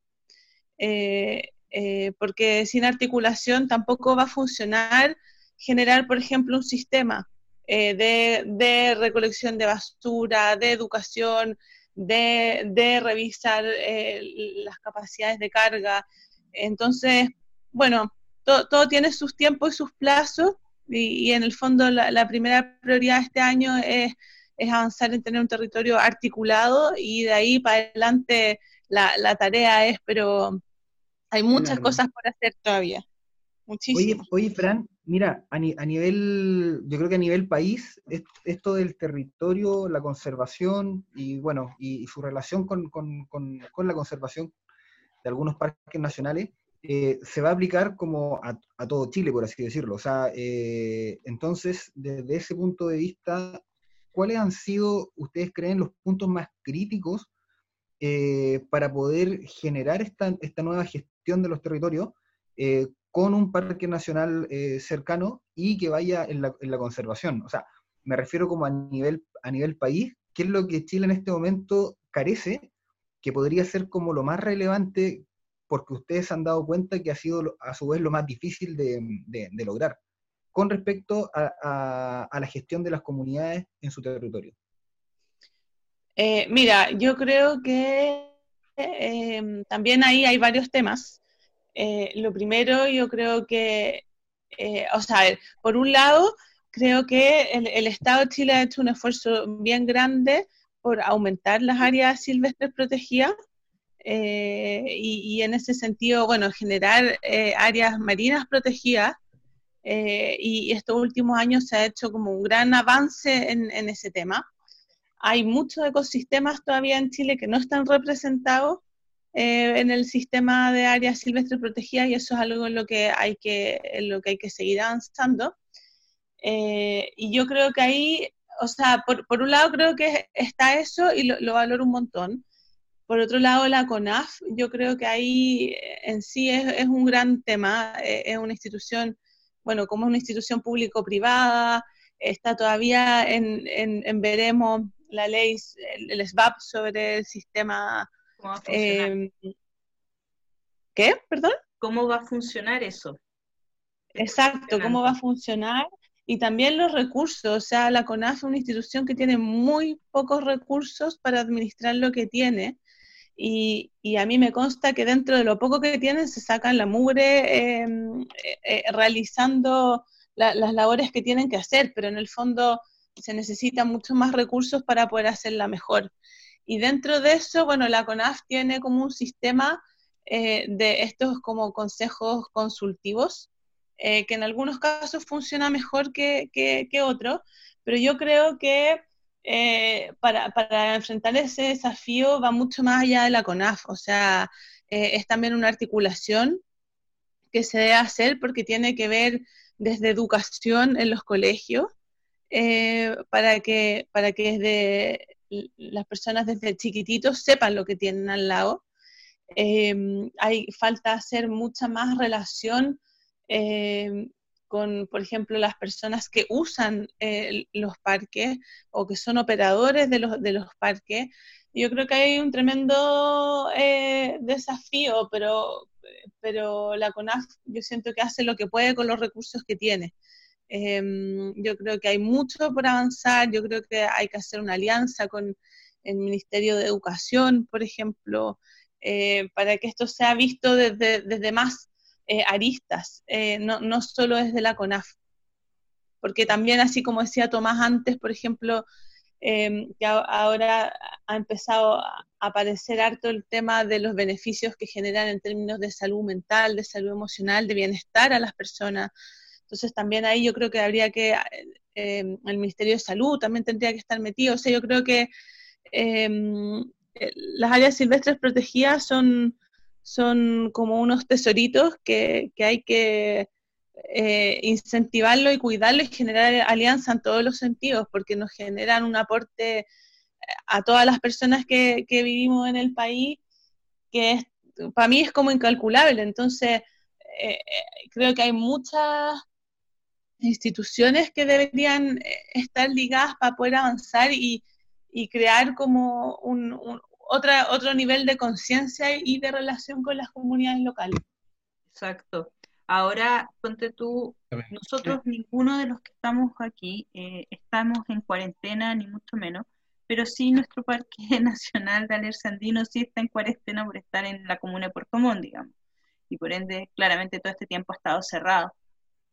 Eh, eh, porque sin articulación tampoco va a funcionar generar, por ejemplo, un sistema eh, de, recolección de basura, de educación, de, revisar eh, las capacidades de carga. Entonces, bueno, todo tiene sus tiempos y sus plazos y, en el fondo la, primera prioridad de este año es, avanzar en tener un territorio articulado y de ahí para adelante la, tarea es, pero hay muchas cosas por hacer todavía. Muchísimas. Oye, oye, Fran, Mira, a, nivel, yo creo que a nivel país, esto del territorio, la conservación y bueno, y, su relación con, la conservación de algunos parques nacionales, eh, se va a aplicar como a, todo Chile, por así decirlo. O sea, eh, entonces, desde ese punto de vista, ¿cuáles han sido, ustedes creen, los puntos más críticos eh, para poder generar esta, esta nueva gestión de los territorios? Con un parque nacional eh, cercano y que vaya en la, conservación. O sea, me refiero como a nivel, a nivel país, ¿qué es lo que Chile en este momento carece, que podría ser como lo más relevante, porque ustedes han dado cuenta que ha sido a su vez lo más difícil de, lograr, con respecto a, la gestión de las comunidades en su territorio? Eh, mira, yo creo que eh, también ahí hay varios temas. Eh, lo primero, yo creo que, eh, o sea, por un lado, creo que el, Estado de Chile ha hecho un esfuerzo bien grande por aumentar las áreas silvestres protegidas eh, y, en ese sentido, bueno, generar áreas marinas protegidas. y estos últimos años se ha hecho como un gran avance en, ese tema. hay muchos ecosistemas todavía en Chile que no están representados eh, en el sistema de áreas silvestres protegidas y eso es algo en lo que hay que, en lo que, hay que seguir avanzando. Eh, y yo creo que ahí, o sea, por, por un lado creo que está eso y lo, lo, valoro un montón. Por otro lado, la CONAF, yo creo que ahí en sí es, es un gran tema, eh, es una institución, bueno, como es una institución público-privada, está todavía en, en, en veremos la ley, el, el SBAP sobre el sistema ¿Cómo va a funcionar? eh, ¿Qué? ¿Perdón? ¿Cómo va a funcionar eso? Exacto, cómo va a funcionar y también los recursos. O sea, la CONAF es una institución que tiene muy pocos recursos para administrar lo que tiene. Y, y a mí me consta que dentro de lo poco que tienen se sacan la mugre eh, eh, realizando la, las labores que tienen que hacer, pero en el fondo se necesitan muchos más recursos para poder hacerla mejor. Y dentro de eso, bueno, la CONAF tiene como un sistema eh, de estos como consejos consultivos, eh, que en algunos casos funciona mejor que, que, otros, pero yo creo que eh, para, para, enfrentar ese desafío va mucho más allá de la CONAF, o sea, es también una articulación que se debe hacer porque tiene que ver desde educación en los colegios, para, que, para que desde las personas desde chiquititos sepan lo que tienen al lado. Eh, hay falta hacer mucha más relación eh, con, por ejemplo, las personas que usan eh, los parques o que son operadores de los, de los parques. Yo creo que hay un tremendo eh, desafío, pero, pero la CONAF yo siento que hace lo que puede con los recursos que tiene. Eh, yo creo que hay mucho por avanzar, yo creo que hay que hacer una alianza con el Ministerio de Educación, por ejemplo, eh, para que esto sea visto desde, desde más eh, aristas, eh, no, no, solo desde la CONAF. Porque también, así como decía Tomás antes, por ejemplo, eh, que ahora ha empezado a aparecer harto el tema de los beneficios que generan en términos de salud mental, de salud emocional, de bienestar a las personas. Entonces también ahí yo creo que habría que, eh, el Ministerio de Salud también tendría que estar metido. O sea, yo creo que eh, las áreas silvestres protegidas son, son como unos tesoritos que, que hay que eh, incentivarlo y cuidarlo y generar alianza en todos los sentidos, porque nos generan un aporte a todas las personas que, que vivimos en el país que es, para mí es como incalculable. Entonces, eh, creo que hay muchas instituciones que deberían estar ligadas para poder avanzar y, y crear como un, un otra, otro nivel de conciencia y de relación con las comunidades locales. Exacto. Ahora, ponte tú, nosotros ninguno de los que estamos aquí eh, estamos en cuarentena, ni mucho menos, pero sí nuestro Parque Nacional de Alerce Andino sí está en cuarentena por estar en la comuna de Puerto Montt, digamos, y por ende, claramente todo este tiempo ha estado cerrado.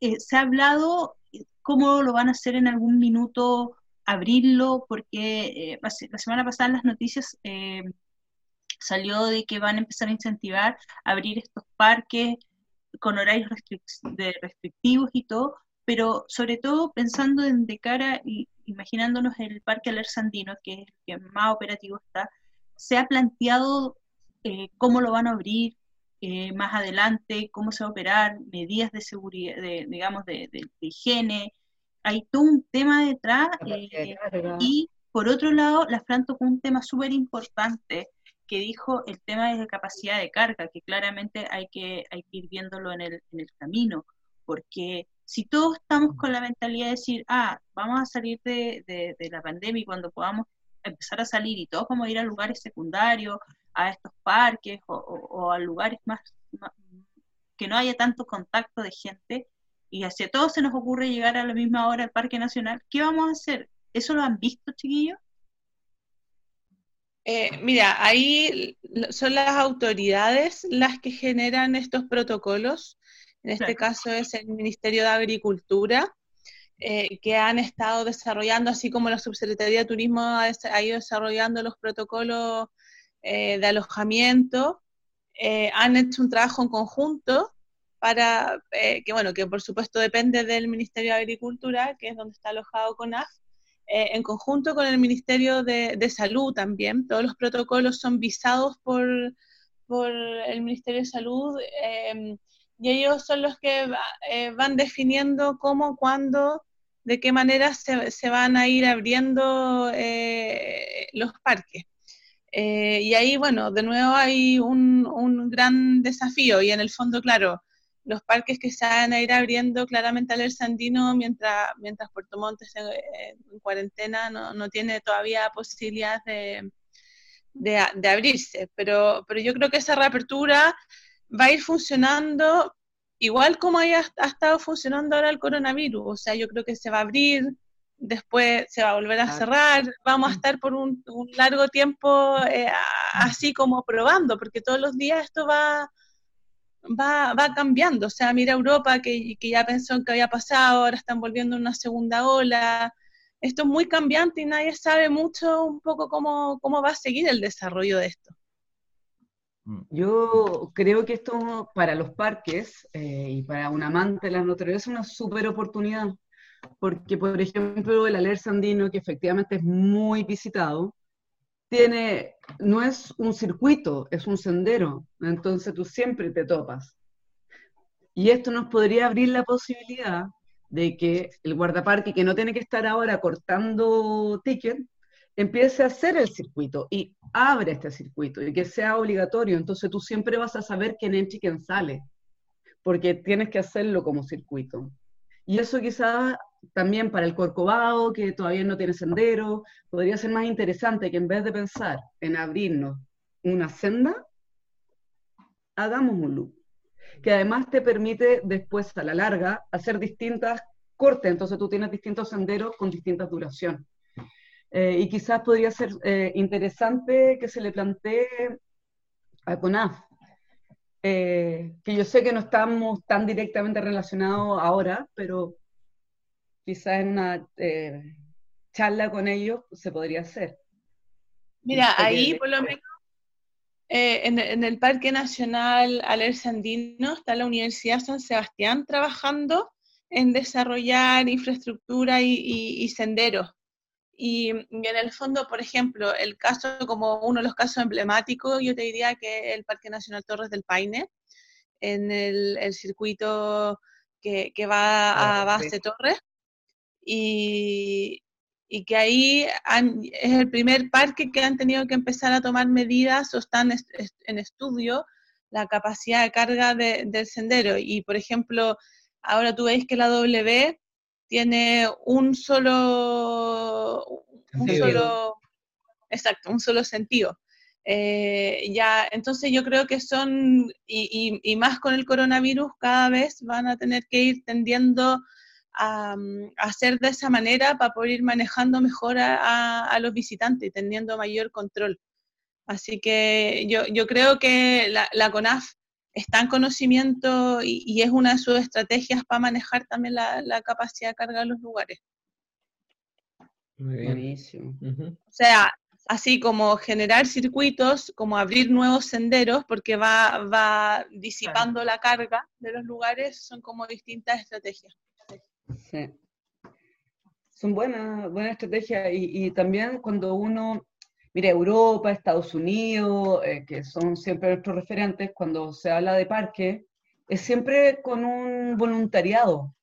Eh, ¿Se ha hablado cómo lo van a hacer en algún minuto abrirlo? Porque eh, la semana pasada en las noticias eh, salió de que van a empezar a incentivar abrir estos parques con horarios de restrictivos y todo, pero sobre todo pensando en de cara y imaginándonos el Parque Alerce Andino, que es el que más operativo está, se ha planteado eh, cómo lo van a abrir eh, más adelante, cómo se va a operar, medidas de seguridad, de, digamos, de, de, de, higiene. Hay todo un tema detrás. Eh, y por otro lado, la Fran tocó un tema súper importante que dijo el tema de capacidad de carga, que claramente hay que, hay que ir viéndolo en el, en el camino, porque si todos estamos con la mentalidad de decir, ah, vamos a salir de, de, de, la pandemia y cuando podamos empezar a salir y todos vamos a ir a lugares secundarios, a estos parques o, o, o a lugares más, más, que no haya tanto contacto de gente, y hacia todos se nos ocurre llegar a la misma hora al Parque Nacional, ¿qué vamos a hacer? ¿Eso lo han visto, chiquillos? Eh, mira, ahí son las autoridades las que generan estos protocolos. En este claro. caso es el Ministerio de Agricultura, eh, que han estado desarrollando, así como la Subsecretaría de Turismo ha, ha ido desarrollando los protocolos eh, de alojamiento. Eh, han hecho un trabajo en conjunto para eh, que, bueno, que por supuesto depende del Ministerio de Agricultura, que es donde está alojado CONAF, en conjunto con el Ministerio de, Salud también. Todos los protocolos son visados por, por el Ministerio de Salud em, y ellos son los que van definiendo cómo, cuándo, de qué manera se, se van a ir abriendo los parques. Y ahí, bueno, de nuevo hay un, un gran desafío y en el fondo, claro, los parques que se van a ir abriendo claramente al Sandino mientras, mientras Puerto Montt esté en cuarentena no, no, tiene todavía posibilidad de, de, abrirse. Pero, pero yo creo que esa reapertura va a ir funcionando igual como haya, ha estado funcionando ahora el coronavirus. O sea, yo creo que se va a abrir, después se va a volver a cerrar, vamos a estar por un, largo tiempo eh, así como probando, porque todos los días esto va va, va cambiando. O sea, mira Europa, que, que ya pensó que había pasado, ahora están volviendo una segunda ola. Esto es muy cambiante y nadie sabe mucho un poco cómo, cómo va a seguir el desarrollo de esto. Mm. Yo creo que esto para los parques eh, y para un amante de la naturaleza es una súper oportunidad, porque por ejemplo el Aler Sandino, que efectivamente es muy visitado, tiene, no es un circuito, es un sendero, entonces tú siempre te topas. Y esto nos podría abrir la posibilidad de que el guardaparque, que no tiene que estar ahora cortando ticket, empiece a hacer el circuito y abre este circuito y que sea obligatorio. Entonces tú siempre vas a saber quién entra y quién sale, porque tienes que hacerlo como circuito. Y eso quizás también para el Corcovado, que todavía no tiene sendero, podría ser más interesante que en vez de pensar en abrirnos una senda, hagamos un loop, que además te permite después a la larga hacer distintas cortes, entonces tú tienes distintos senderos con distintas duraciones. Eh, y quizás podría ser eh, interesante que se le plantee a CONAF, eh, que yo sé que no estamos tan directamente relacionados ahora, pero quizás en una eh, charla con ellos se podría hacer. Mira, ahí por lo menos eh, en, el Parque Nacional Aler Sandino está la Universidad San Sebastián trabajando en desarrollar infraestructura y, senderos. Y, en el fondo, por ejemplo, el caso como uno de los casos emblemáticos, yo te diría que el Parque Nacional Torres del Paine, en el, circuito que, va a Base Torres, y, que ahí es el primer parque que han tenido que empezar a tomar medidas o están en estudio la capacidad de carga del sendero. Y, por ejemplo, ahora tú veis que la W tiene un solo, un solo, exacto, un solo sentido. Eh, ya, entonces yo creo que son, y, y, más con el coronavirus, cada vez van a tener que ir tendiendo a, hacer de esa manera para poder ir manejando mejor a, los visitantes, teniendo mayor control. Así que yo, yo creo que la, la, CONAF está en conocimiento y, es una de sus estrategias para manejar también la, capacidad de carga de los lugares. Buenísimo. O sea, así como generar circuitos, como abrir nuevos senderos, porque va, va disipando la carga de los lugares, son como distintas estrategias. Sí. Son buenas, buenas estrategias y, también cuando uno mira Europa, Estados Unidos, eh, que son siempre nuestros referentes, cuando se habla de parque, es siempre con un voluntariado,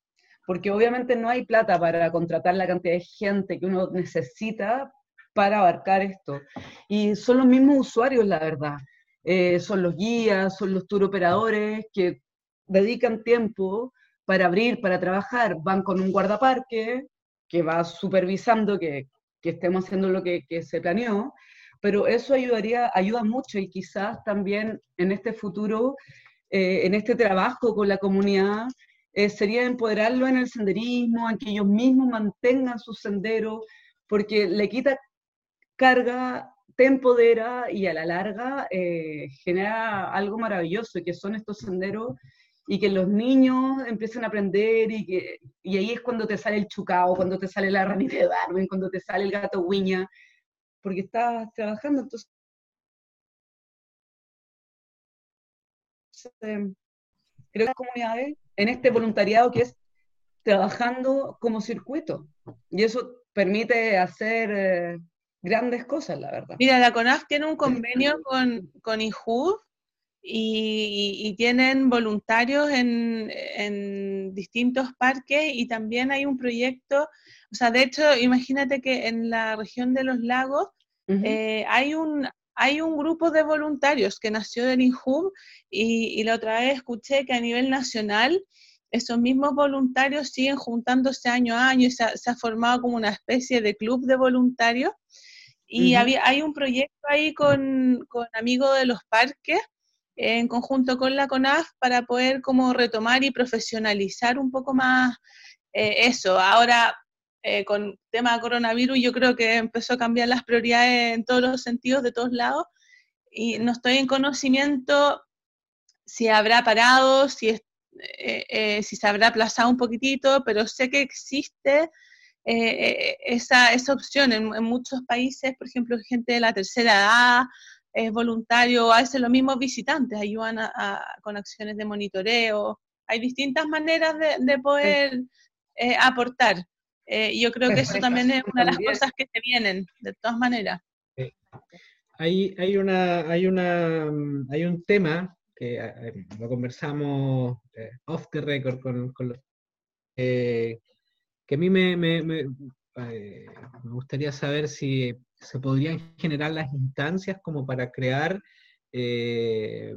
porque obviamente no hay plata para contratar la cantidad de gente que uno necesita para abarcar esto. Y son los mismos usuarios, la verdad. Eh, son los guías, son los tour operadores que dedican tiempo para abrir, para trabajar, van con un guardaparque que va supervisando que, estemos haciendo lo que, que, se planeó, pero eso ayudaría, ayuda mucho y quizás también en este futuro, eh, en este trabajo con la comunidad, eh, sería empoderarlo en el senderismo, en que ellos mismos mantengan sus senderos, porque le quita carga, te empodera y a la larga eh, genera algo maravilloso, que son estos senderos y que los niños empiecen a aprender y, que, y ahí es cuando te sale el chucao, cuando te sale la ranita de Darwin, cuando te sale el gato guiña, porque estás trabajando. Entonces, creo que las comunidades en este voluntariado que es trabajando como circuito. Y eso permite hacer eh, grandes cosas, la verdad. Mira, la CONAF tiene un convenio con, con INJUV y, tienen voluntarios en, en, distintos parques y también hay un proyecto, o sea, de hecho, imagínate que en la región de los lagos eh, hay, un, hay un grupo de voluntarios que nació del INJUB y, y la otra vez escuché que a nivel nacional esos mismos voluntarios siguen juntándose año a año y se ha, formado como una especie de club de voluntarios. Y había, hay un proyecto ahí con, con amigos de los parques en conjunto con la CONAF para poder como retomar y profesionalizar un poco más eh, eso. Ahora, eh, con tema coronavirus, yo creo que empezó a cambiar las prioridades en todos los sentidos, de todos lados, y no estoy en conocimiento si habrá parado, si, eh, si se habrá aplazado un poquitito, pero sé que existe esa, esa opción en, en, muchos países, por ejemplo, gente de la tercera edad, es voluntario, a veces los mismos visitantes ayudan con acciones de monitoreo. Hay distintas maneras de, poder eh, aportar. Eh, yo creo que eso también es una de las cosas que se vienen, de todas maneras. Hay, hay, una, hay, una, hay un tema que eh, lo conversamos off the record con, con los, que a mí me, me, me gustaría saber si se podrían generar las instancias como para crear eh,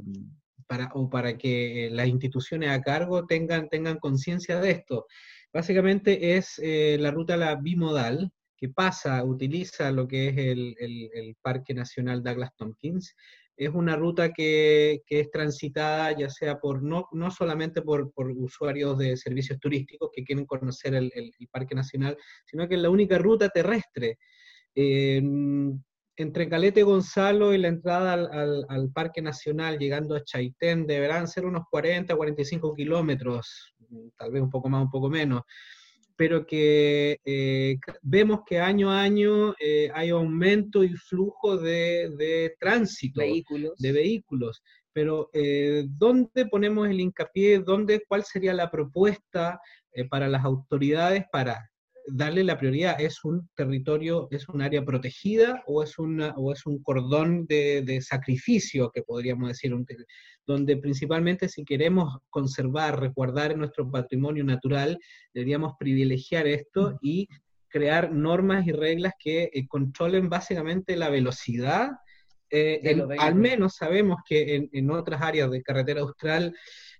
para, o para que las instituciones a cargo tengan, tengan conciencia de esto. Básicamente es eh, la ruta la bimodal, que pasa, utiliza lo que es el, el, Parque Nacional Douglas Tompkins. Es una ruta que, es transitada ya sea por no, no solamente por, usuarios de servicios turísticos que quieren conocer el, Parque Nacional, sino que es la única ruta terrestre. Entre Calete Gonzalo y la entrada al, Parque Nacional, llegando a Chaitén, deberán ser unos 40, 45 kilómetros, tal vez un poco más, un poco menos, pero que eh, vemos que año a año eh, hay aumento y flujo de, tránsito, de vehículos. Pero eh, ¿dónde ponemos el hincapié? ¿Dónde, ¿Cuál sería la propuesta para las autoridades para darle la prioridad, ¿es un territorio, es un área protegida o es, una, o es un cordón de, sacrificio, que podríamos decir, donde principalmente si queremos conservar, resguardar nuestro patrimonio natural, deberíamos privilegiar esto y crear normas y reglas que eh, controlen básicamente la velocidad. Eh, al menos sabemos que en, en otras áreas de carretera austral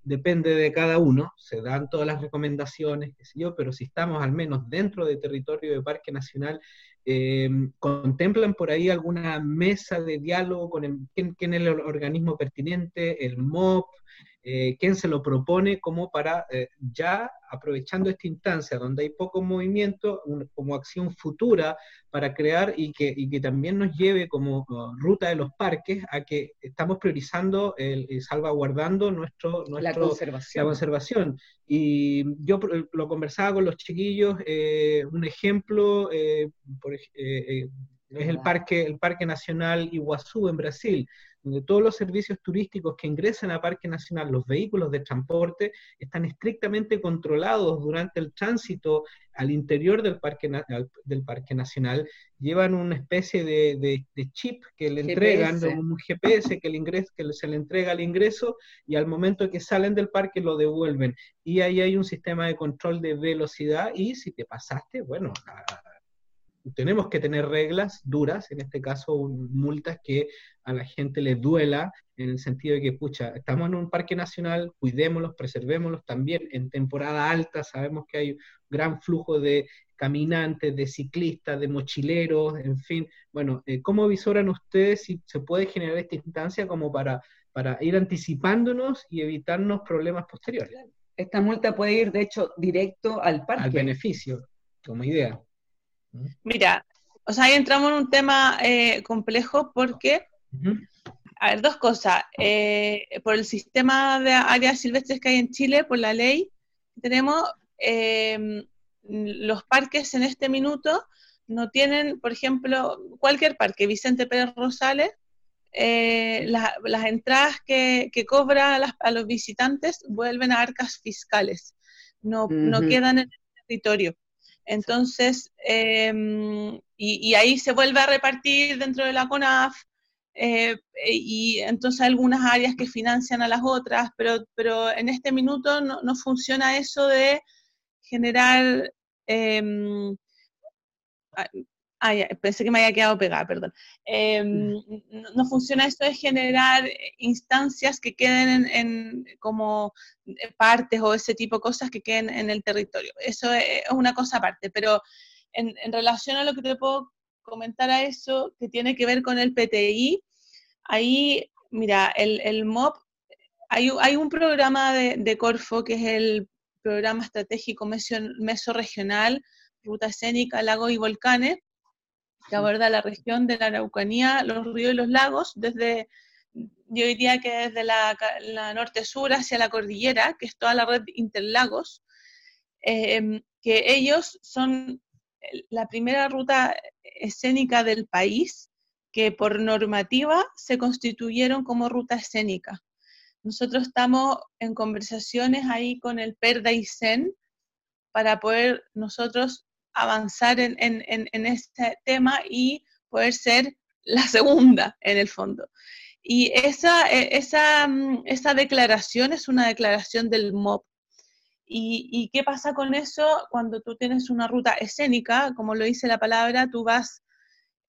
depende de cada uno, se dan todas las recomendaciones, qué sé yo, pero si estamos al menos dentro del territorio de Parque Nacional, eh, ¿contemplan por ahí alguna mesa de diálogo con el, quién, es el organismo pertinente, el MOP, eh, quién se lo propone como para eh, ya aprovechando esta instancia donde hay poco movimiento, como acción futura para crear y que, y que también nos lleve como uh, ruta de los parques a que estamos priorizando el, salvaguardando nuestro, nuestro, la, conservación. la conservación. Y yo lo conversaba con los chiquillos, eh, un ejemplo por, es el parque, el parque Nacional Iguazú en Brasil donde todos los servicios turísticos que ingresan a Parque Nacional, los vehículos de transporte, están estrictamente controlados durante el tránsito al interior del Parque, del parque Nacional. Llevan una especie de, chip que le entregan, un GPS que, el ingreso, que se le entrega al ingreso y al momento que salen del parque lo devuelven. Y ahí hay un sistema de control de velocidad y si te pasaste, bueno, tenemos que tener reglas duras, en este caso multas que a la gente le duela, en el sentido de que, pucha, estamos en un parque nacional, cuidémoslos, preservémoslos también. En temporada alta sabemos que hay gran flujo de caminantes, de ciclistas, de mochileros, en fin. Bueno, eh, ¿cómo visoran ustedes si se puede generar esta instancia como para, para ir anticipándonos y evitarnos problemas posteriores? Esta multa puede ir, de hecho, directo al parque. Al beneficio, como idea. Mira, o sea, ahí entramos en un tema eh, complejo porque, a ver, dos cosas. Eh, por el sistema de áreas silvestres que hay en Chile, por la ley, tenemos em, los parques en este minuto no tienen, por ejemplo, cualquier parque, Vicente Pérez Rosales, eh, las entradas que, que cobra a, los visitantes vuelven a arcas fiscales, no, no quedan en el territorio. Entonces, em, y, ahí se vuelve a repartir dentro de la CONAF, eh, y entonces algunas áreas que financian a las otras, pero, pero en este minuto no, funciona eso de generar em, Ah, pensé que me había quedado pegada, perdón. Em, no, funciona esto de generar instancias que queden en, como partes o ese tipo de cosas que queden en el territorio. Eso es una cosa aparte, pero en, relación a lo que te puedo comentar a eso, que tiene que ver con el PTI, ahí, mira, el, el MOP, hay, hay un programa de, Corfo que es el programa estratégico meso-regional, ruta escénica, lagos y volcanes, que aborda la región de la Araucanía, los ríos y los lagos, desde, yo diría que desde la, norte-sur hacia la cordillera, que es toda la red Interlagos, em, que ellos son la primera ruta escénica del país que por normativa se constituyeron como ruta escénica. Nosotros estamos en conversaciones ahí con el PERDAICEN para poder nosotros avanzar en, en, este tema y poder ser la segunda en el fondo. Y esa, e, esa, mm, esa declaración es una declaración del MOB. ¿Y, qué pasa con eso cuando tú tienes una ruta escénica? Como lo dice la palabra, tú vas,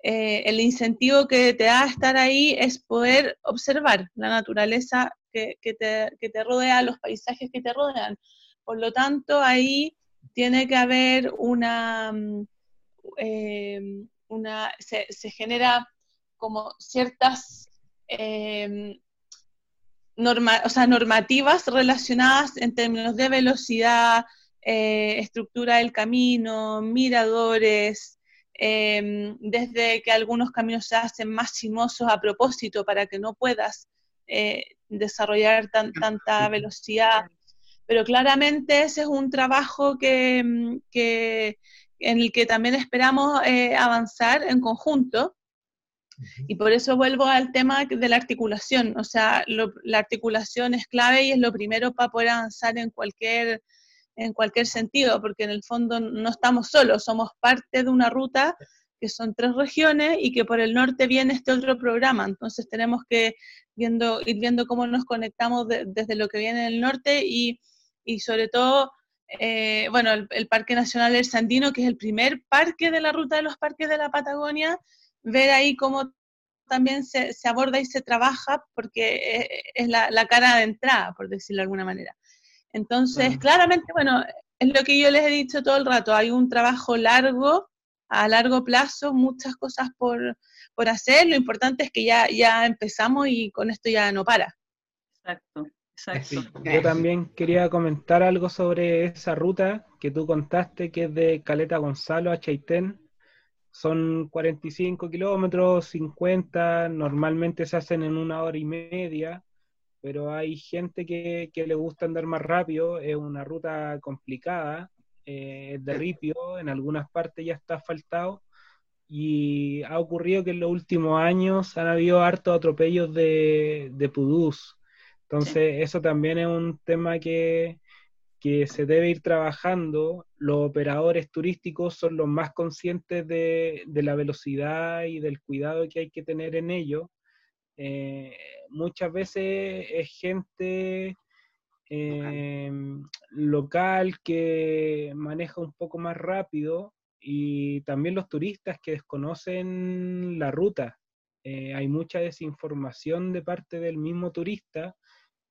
eh, el incentivo que te da estar ahí es poder observar la naturaleza que, que, te, que te rodea, los paisajes que te rodean. Por lo tanto, ahí tiene que haber una, mm, em, una se, genera como ciertas em, norma, o sea, normativas relacionadas en términos de velocidad, eh, estructura del camino, miradores, em, desde que algunos caminos se hacen más sinuosos a propósito para que no puedas eh, desarrollar tanta velocidad pero claramente ese es un trabajo que, mm, en el que también esperamos eh, avanzar en conjunto. Y por eso vuelvo al tema de la articulación. O sea, la articulación es clave y es lo primero para poder avanzar en cualquier, en cualquier sentido, porque en el fondo no estamos solos, somos parte de una ruta que son tres regiones y que por el norte viene este otro programa. Entonces tenemos que viendo, ir viendo cómo nos conectamos desde lo que viene del norte y y sobre todo, eh, bueno, el, Parque Nacional del Sandino, que es el primer parque de la ruta de los parques de la Patagonia, ver ahí cómo también se, aborda y se trabaja, porque eh, es, la, cara de entrada, por decirlo de alguna manera. Entonces, claramente, bueno, es lo que yo les he dicho todo el rato, hay un trabajo largo, a largo plazo, muchas cosas por, por hacer, lo importante es que ya, ya empezamos y con esto ya no para. Exacto. Yo también quería comentar algo sobre esa ruta que tú contaste, que es de Caleta Gonzalo a Chaitén. Son 45 kilómetros, 50, normalmente se hacen en una hora y media, pero hay gente que, le gusta andar más rápido, es una ruta complicada, eh, es de ripio, en algunas partes ya está asfaltado, y ha ocurrido que en los últimos años han habido hartos atropellos de, de pudús entonces, eso también es un tema que, se debe ir trabajando. Los operadores turísticos son los más conscientes de, la velocidad y del cuidado que hay que tener en ello. Eh, muchas veces es gente eh, local que maneja un poco más rápido y también los turistas que desconocen la ruta. Eh, hay mucha desinformación de parte del mismo turista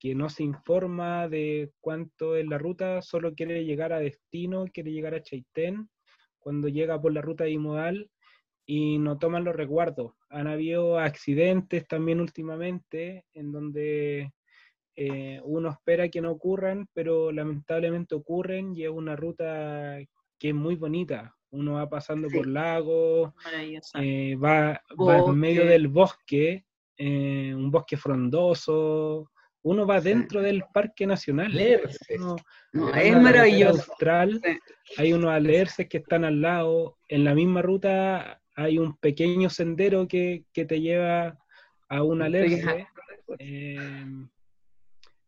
que no se informa de cuánto es la ruta, solo quiere llegar a destino, quiere llegar a Chaitén, cuando llega por la ruta bimodal y no toman los resguardos. Han habido accidentes también últimamente en donde eh, uno espera que no ocurran, pero lamentablemente ocurren y es una ruta que es muy bonita. Uno va pasando por lagos, eh, va, en medio del bosque, eh, un bosque frondoso, uno va dentro del Parque Nacional. es maravilloso. Hay unos alerces que están al lado. En la misma ruta hay un pequeño sendero que, te lleva a un alerce. Eh,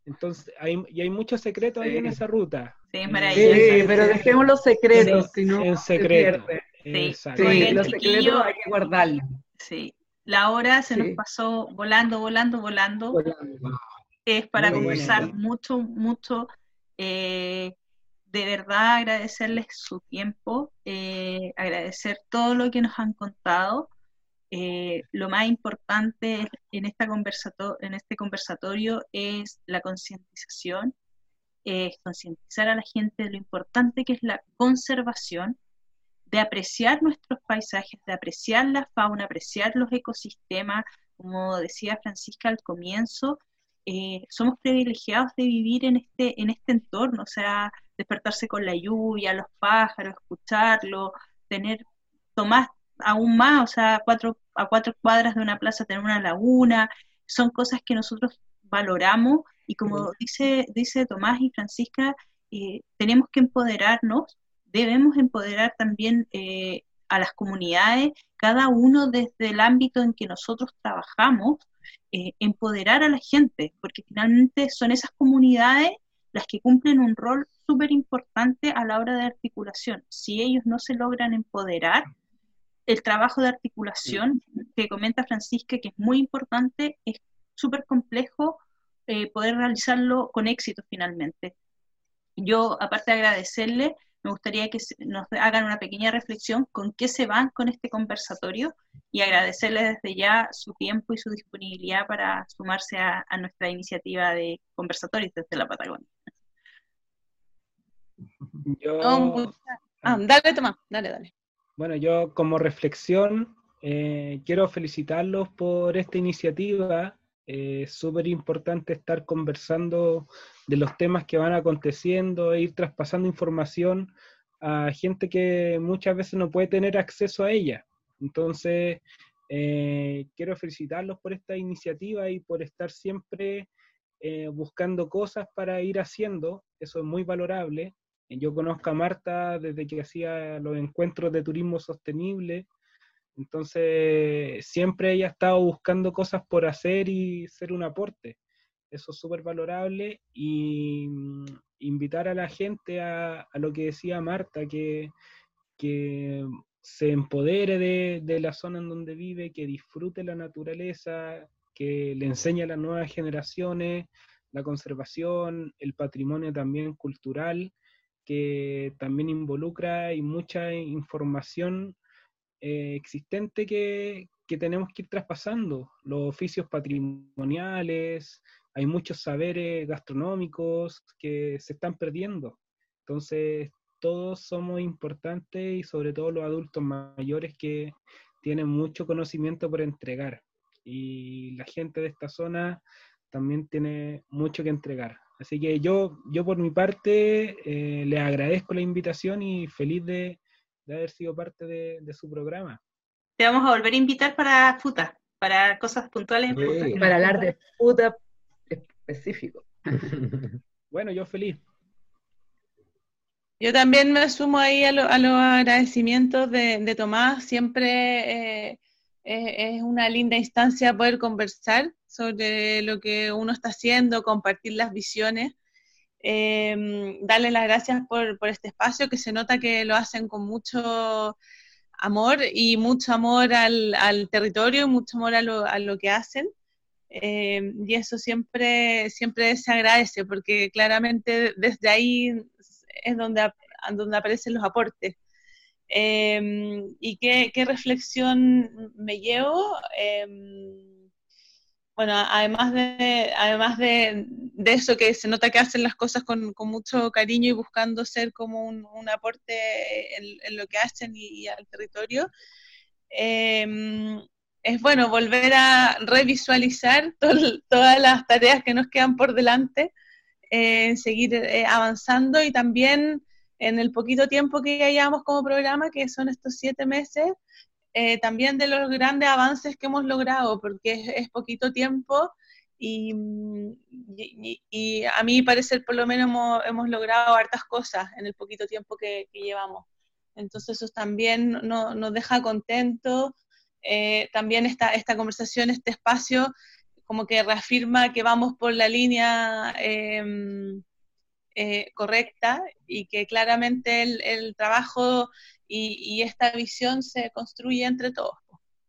entonces, hay, y hay muchos secretos ahí en esa ruta. Sí, es Sí, maravilloso. Sí, pero dejemos los secretos, si no en se secreto. Sí. Exacto. Sí, los secretos hay que guardarlos. Sí. La hora se nos pasó volando, volando, volando. Es para Muy conversar mucho, mucho. Eh, de verdad agradecerles su tiempo, eh, agradecer todo lo que nos han contado. Eh, lo más importante en, esta conversato- en este conversatorio es la concientización, es concientizar a la gente de lo importante que es la conservación, de apreciar nuestros paisajes, de apreciar la fauna, apreciar los ecosistemas, como decía Francisca al comienzo, eh, somos privilegiados de vivir en este, en este entorno, o sea, despertarse con la lluvia, los pájaros, escucharlos, tener, tomar aún más, o sea, cuatro, a cuatro cuadras de una plaza tener una laguna, son cosas que nosotros valoramos y como dice, dice Tomás y Francisca, eh, tenemos que empoderarnos, debemos empoderar también eh, a las comunidades, cada uno desde el ámbito en que nosotros trabajamos, eh, empoderar a la gente, porque finalmente son esas comunidades las que cumplen un rol súper importante a la hora de articulación. Si ellos no se logran empoderar, el trabajo de articulación que comenta Francisca, que es muy importante, es súper complejo eh, poder realizarlo con éxito finalmente. Yo, aparte de agradecerle, me gustaría que se- nos hagan una pequeña reflexión con qué se van con este conversatorio y agradecerles desde ya su tiempo y su disponibilidad para sumarse a, a nuestra iniciativa de conversatorios desde la Patagonia. Yo, No, muchas- Ah, dale, Tomás, dale, dale. Bueno, yo como reflexión eh, quiero felicitarlos por esta iniciativa. Es súper importante estar conversando de los temas que van aconteciendo e ir traspasando información a gente que muchas veces no puede tener acceso a ella. Entonces, eh, quiero felicitarlos por esta iniciativa y por estar siempre eh, buscando cosas para ir haciendo. Eso es muy valorable. Yo conozco a Marta desde que hacía los encuentros de turismo sostenible, entonces siempre ella ha estado buscando cosas por hacer y ser un aporte. Eso es súper valorable y mm, invitar a la gente a, lo que decía Marta, que, que se empodere de, de la zona en donde vive, que disfrute la naturaleza, que le enseñe a las nuevas generaciones la conservación, el patrimonio también cultural que también involucra y mucha información eh, existente que, que tenemos que ir traspasando. Los oficios patrimoniales, hay muchos saberes gastronómicos que se están perdiendo. Entonces, todos somos importantes y sobre todo los adultos mayores que tienen mucho conocimiento por entregar. Y la gente de esta zona también tiene mucho que entregar. Así que yo, yo por mi parte, eh, les agradezco la invitación y feliz de, de haber sido parte de, de su programa. Te vamos a volver a invitar para FUTA, para cosas puntuales en Sí. FUTA. Y para hablar de puta específico. Bueno, yo feliz. Yo también me sumo ahí a, lo- a los agradecimientos de, de Tomás. Siempre eh, eh, es una linda instancia poder conversar sobre lo que uno está haciendo, compartir las visiones. Eh, darle las gracias por, por este espacio, que se nota que lo hacen con mucho amor y mucho amor al, territorio y mucho amor a lo, a lo que hacen. Eh, y eso siempre, siempre se agradece, porque claramente desde ahí es donde, donde aparecen los aportes. Eh, ¿Y qué reflexión me llevo? Bueno, además de, además de, eso que se nota que hacen las cosas con, mucho cariño y buscando ser como un, aporte en, lo que hacen y, al territorio, eh, es bueno volver a revisualizar todas las tareas que nos quedan por delante, eh, seguir eh, avanzando y también en el poquito tiempo que ya llevamos como programa, que son estos siete meses, eh, también de los grandes avances que hemos logrado, porque es, es poquito tiempo y, mm, y- y- a mí parecer por lo menos hemos, logrado hartas cosas en el poquito tiempo que, que llevamos. Entonces eso también no- nos deja contentos. Eh, también esta, esta conversación, este espacio, como que reafirma que vamos por la línea em, eh, correcta y que claramente el, trabajo y, esta visión se construye entre todos.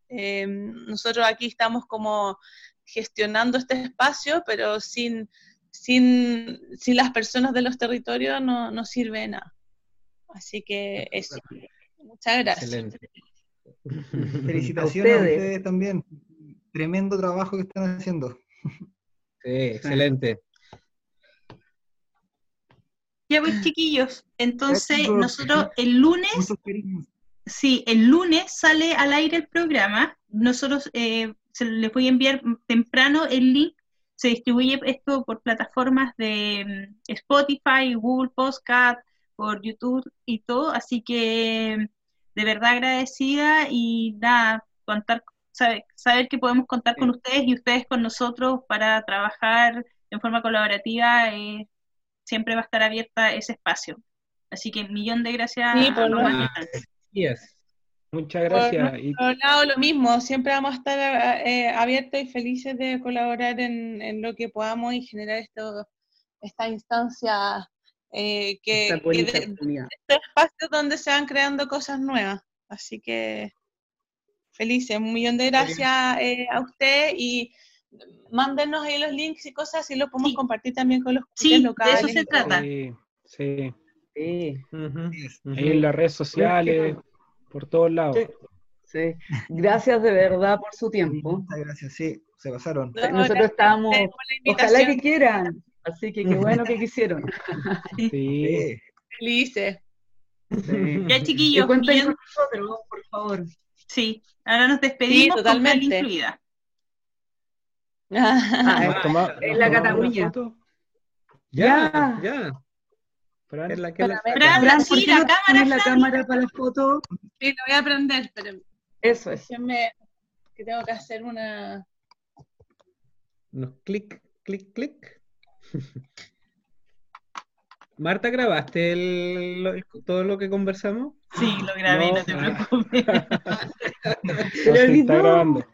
Em, nosotros aquí estamos como gestionando este espacio, pero sin, sin, las personas de los territorios no, no sirve de nada. Así que eso. Muchas gracias. Excelente. Felicitaciones a ustedes. también. Tremendo trabajo que están haciendo. Sí, excelente. Ya pues chiquillos, entonces nosotros el lunes, sí, el lunes sale al aire el programa, nosotros eh, se les voy a enviar temprano el link, se distribuye esto por plataformas de mm, Spotify, Google Podcast, por YouTube y todo, así que de verdad agradecida y nada, contar, saber, saber que podemos contar con ustedes y ustedes con nosotros para trabajar en forma colaborativa, eh, siempre va a estar abierta ese espacio. Así que millón de gracias. Sí, por lo Muchas gracias. Por lado lo mismo, siempre vamos a estar eh, abiertos y felices de colaborar en, lo que podamos y generar esto, esta instancia eh, que, este espacio donde se van creando cosas nuevas. Así que felices, un millón de gracias eh, a usted y mándenos ahí los links y cosas y lo podemos compartir también con los sí, locales. De eso se trata. Sí, sí. Ahí en las redes sociales, por todos lados. Sí. Gracias de verdad por su tiempo. Muchas gracias, sí, se pasaron. Nosotros estábamos, ojalá que quieran, así que qué bueno que quisieron. Sí. Felices. Ya chiquillos, cuenten con nosotros, por favor. Sí, ahora nos despedimos totalmente. con Ah, en la Cataluña. Ya, ya. Fran, es la que la, Fran, sí, la cámara, la cámara para la foto. Sí, lo voy a prender, pero eso es. que tengo que hacer una unos clic, clic, clic. Marta, ¿grabaste el, todo lo que conversamos? Sí, lo grabé, no, te ah. preocupes. está grabando.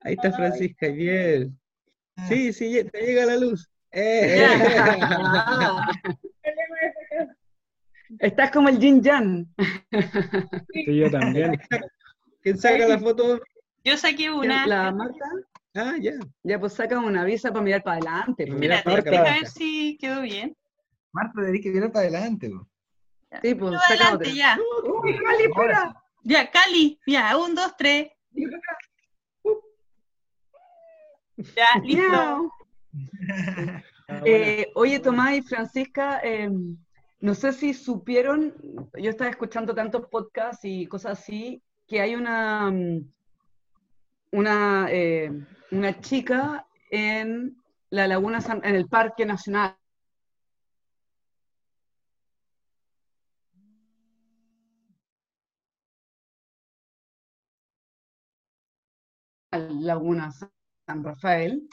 Ahí está Francisca, bien. Sí, sí, te llega la luz. Eh. Estás como el Jin Jan. Sí, yo también. ¿Quién saca la foto? Yo saqué una. ¿La Marta? Ah, ya. Ya, pues saca una visa para mirar para adelante. Pues. Mira, a ver si quedó bien. Marta, tenés que mirar para adelante. Pues. Sí, pues saca adelante, otra. ya. Uh, Cali. Ya, Cali, ya, un, dos, tres. Ya, listo. Eh, oye, Tomás y Francisca, em, no sé si supieron, yo estaba escuchando tantos podcasts y cosas así, que hay una, mm, una, eh, una chica en la Laguna en el Parque Nacional. Laguna San Rafael,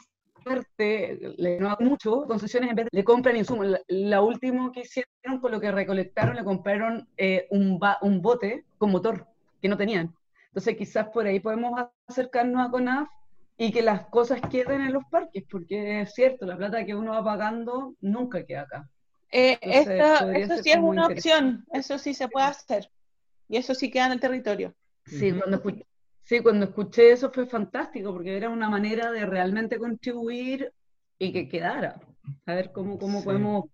le no mucho, concesiones en vez de le compran insumos. La, última que hicieron con lo que recolectaron, le compraron eh, un, un bote con motor que no tenían. Entonces quizás por ahí podemos acercarnos a CONAF y que las cosas queden en los parques, porque es cierto, la plata que uno va pagando nunca queda acá. Eh, eso sí es una opción, eso sí se puede hacer. Y eso sí queda en el territorio. Sí, cuando Sí, cuando escuché eso fue fantástico, porque era una manera de realmente contribuir y que quedara. A ver cómo, cómo podemos...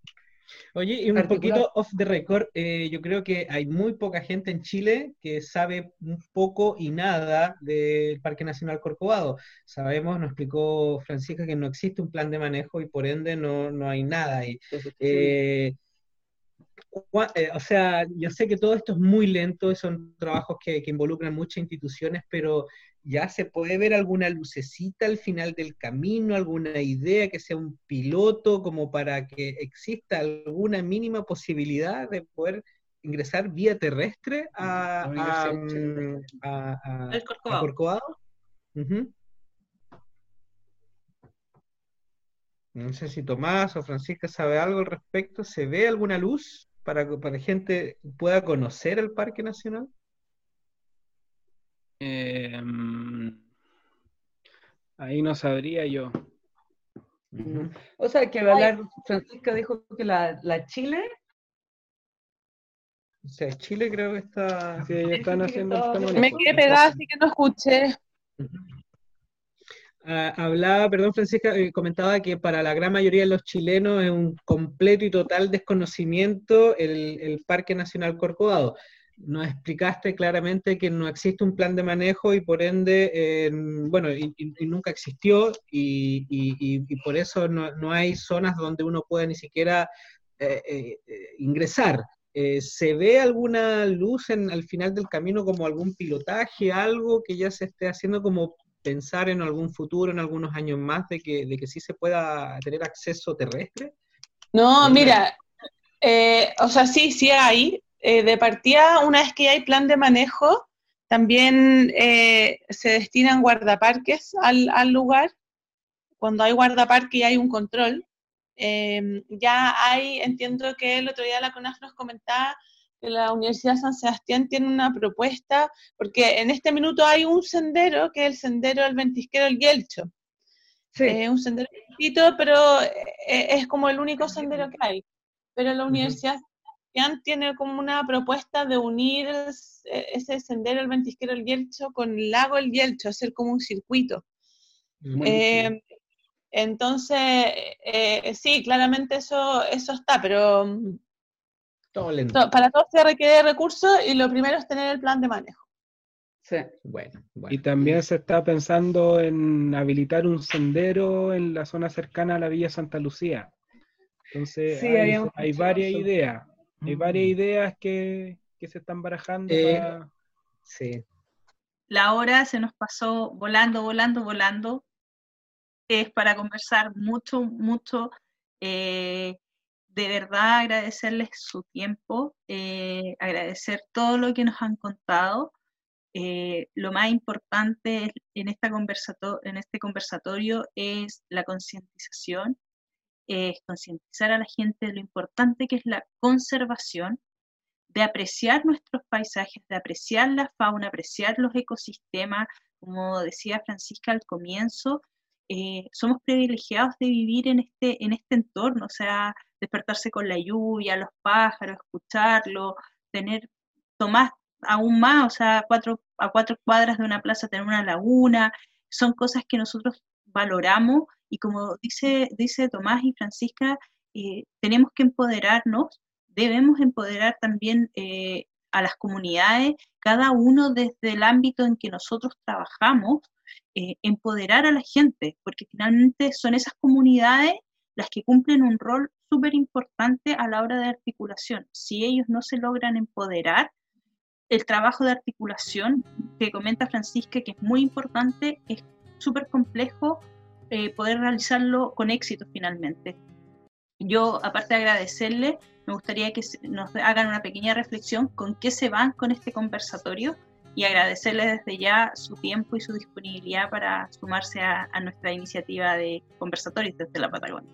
Oye, y un poquito off the record, eh, yo creo que hay muy poca gente en Chile que sabe un poco y nada del Parque Nacional Corcovado. Sabemos, nos explicó Francisca, que no existe un plan de manejo y por ende no, no hay nada ahí. Eh, eh, o sea, yo sé que todo esto es muy lento y son trabajos que, involucran muchas instituciones, pero ya se puede ver alguna lucecita al final del camino, alguna idea que sea un piloto como para que exista alguna mínima posibilidad de poder ingresar vía terrestre a, Corcovado. No sé si Tomás o Francisca sabe algo al respecto. ¿Se ve alguna luz? para que la gente pueda conocer el Parque Nacional? Em, ahí no sabría yo. Mm. O sea, que hablar, Francisca dijo que la, la Chile o sea, Chile creo que está. Sí, están haciendo. Me quedé pegada, así que no escuché. Ah, hablaba, perdón Francisca, eh, comentaba que para la gran mayoría de los chilenos es un completo y total desconocimiento el, el Parque Nacional Corcovado. Nos explicaste claramente que no existe un plan de manejo y por ende, bueno, y, nunca existió y, y por eso no, no, hay zonas donde uno pueda ni siquiera eh, eh, ingresar. ¿Se ve alguna luz en, al final del camino como algún pilotaje, algo que ya se esté haciendo como pensar en algún futuro, en algunos años más, de que, de que sí se pueda tener acceso terrestre? No, mira, eh, o sea, sí, sí hay. Eh, de partida, una vez que hay plan de manejo, también eh, se destinan guardaparques al, al, lugar. Cuando hay guardaparque y hay un control, ya hay, entiendo que el otro día la CONAF nos comentaba la Universidad San Sebastián tiene una propuesta, porque en este minuto hay un sendero, que es el sendero del ventisquero El Yelcho. Sí. Es un sendero chiquito, pero eh, es como el único sendero que hay. Pero la Universidad de San Sebastián tiene como una propuesta de unir eh, ese sendero El ventisquero El Yelcho con el lago El Yelcho, hacer como un circuito. Eh, entonces, sí, claramente eso, eso está, pero para todo se requiere recursos y lo primero es tener el plan de manejo. Sí. Bueno, Y también se está pensando en habilitar un sendero en la zona cercana a la Villa Santa Lucía. Entonces, hay, varias ideas. Hay varias mm. ideas que, se están barajando. Eh, sí. La hora se nos pasó volando, volando, volando. Es para conversar mucho, mucho. Eh, de verdad agradecerles su tiempo, eh, agradecer todo lo que nos han contado. Eh, lo más importante en, esta en este conversatorio es la concientización, es concientizar a la gente de lo importante que es la conservación, de apreciar nuestros paisajes, de apreciar la fauna, apreciar los ecosistemas, como decía Francisca al comienzo, eh, somos privilegiados de vivir en este, en este entorno, o sea, despertarse con la lluvia, los pájaros, escucharlo, tener, tomás aún más, o sea, cuatro, a cuatro cuadras de una plaza tener una laguna, son cosas que nosotros valoramos y como dice, dice Tomás y Francisca, eh, tenemos que empoderarnos, debemos empoderar también eh, a las comunidades, cada uno desde el ámbito en que nosotros trabajamos, eh, empoderar a la gente, porque finalmente son esas comunidades las que cumplen un rol súper importante a la hora de articulación. Si ellos no se logran empoderar, el trabajo de articulación que comenta Francisca, que es muy importante, es súper complejo eh, poder realizarlo con éxito finalmente. Yo, aparte de agradecerle, me gustaría que nos hagan una pequeña reflexión con qué se van con este conversatorio y agradecerle desde ya su tiempo y su disponibilidad para sumarse a, a nuestra iniciativa de conversatorios desde la Patagonia.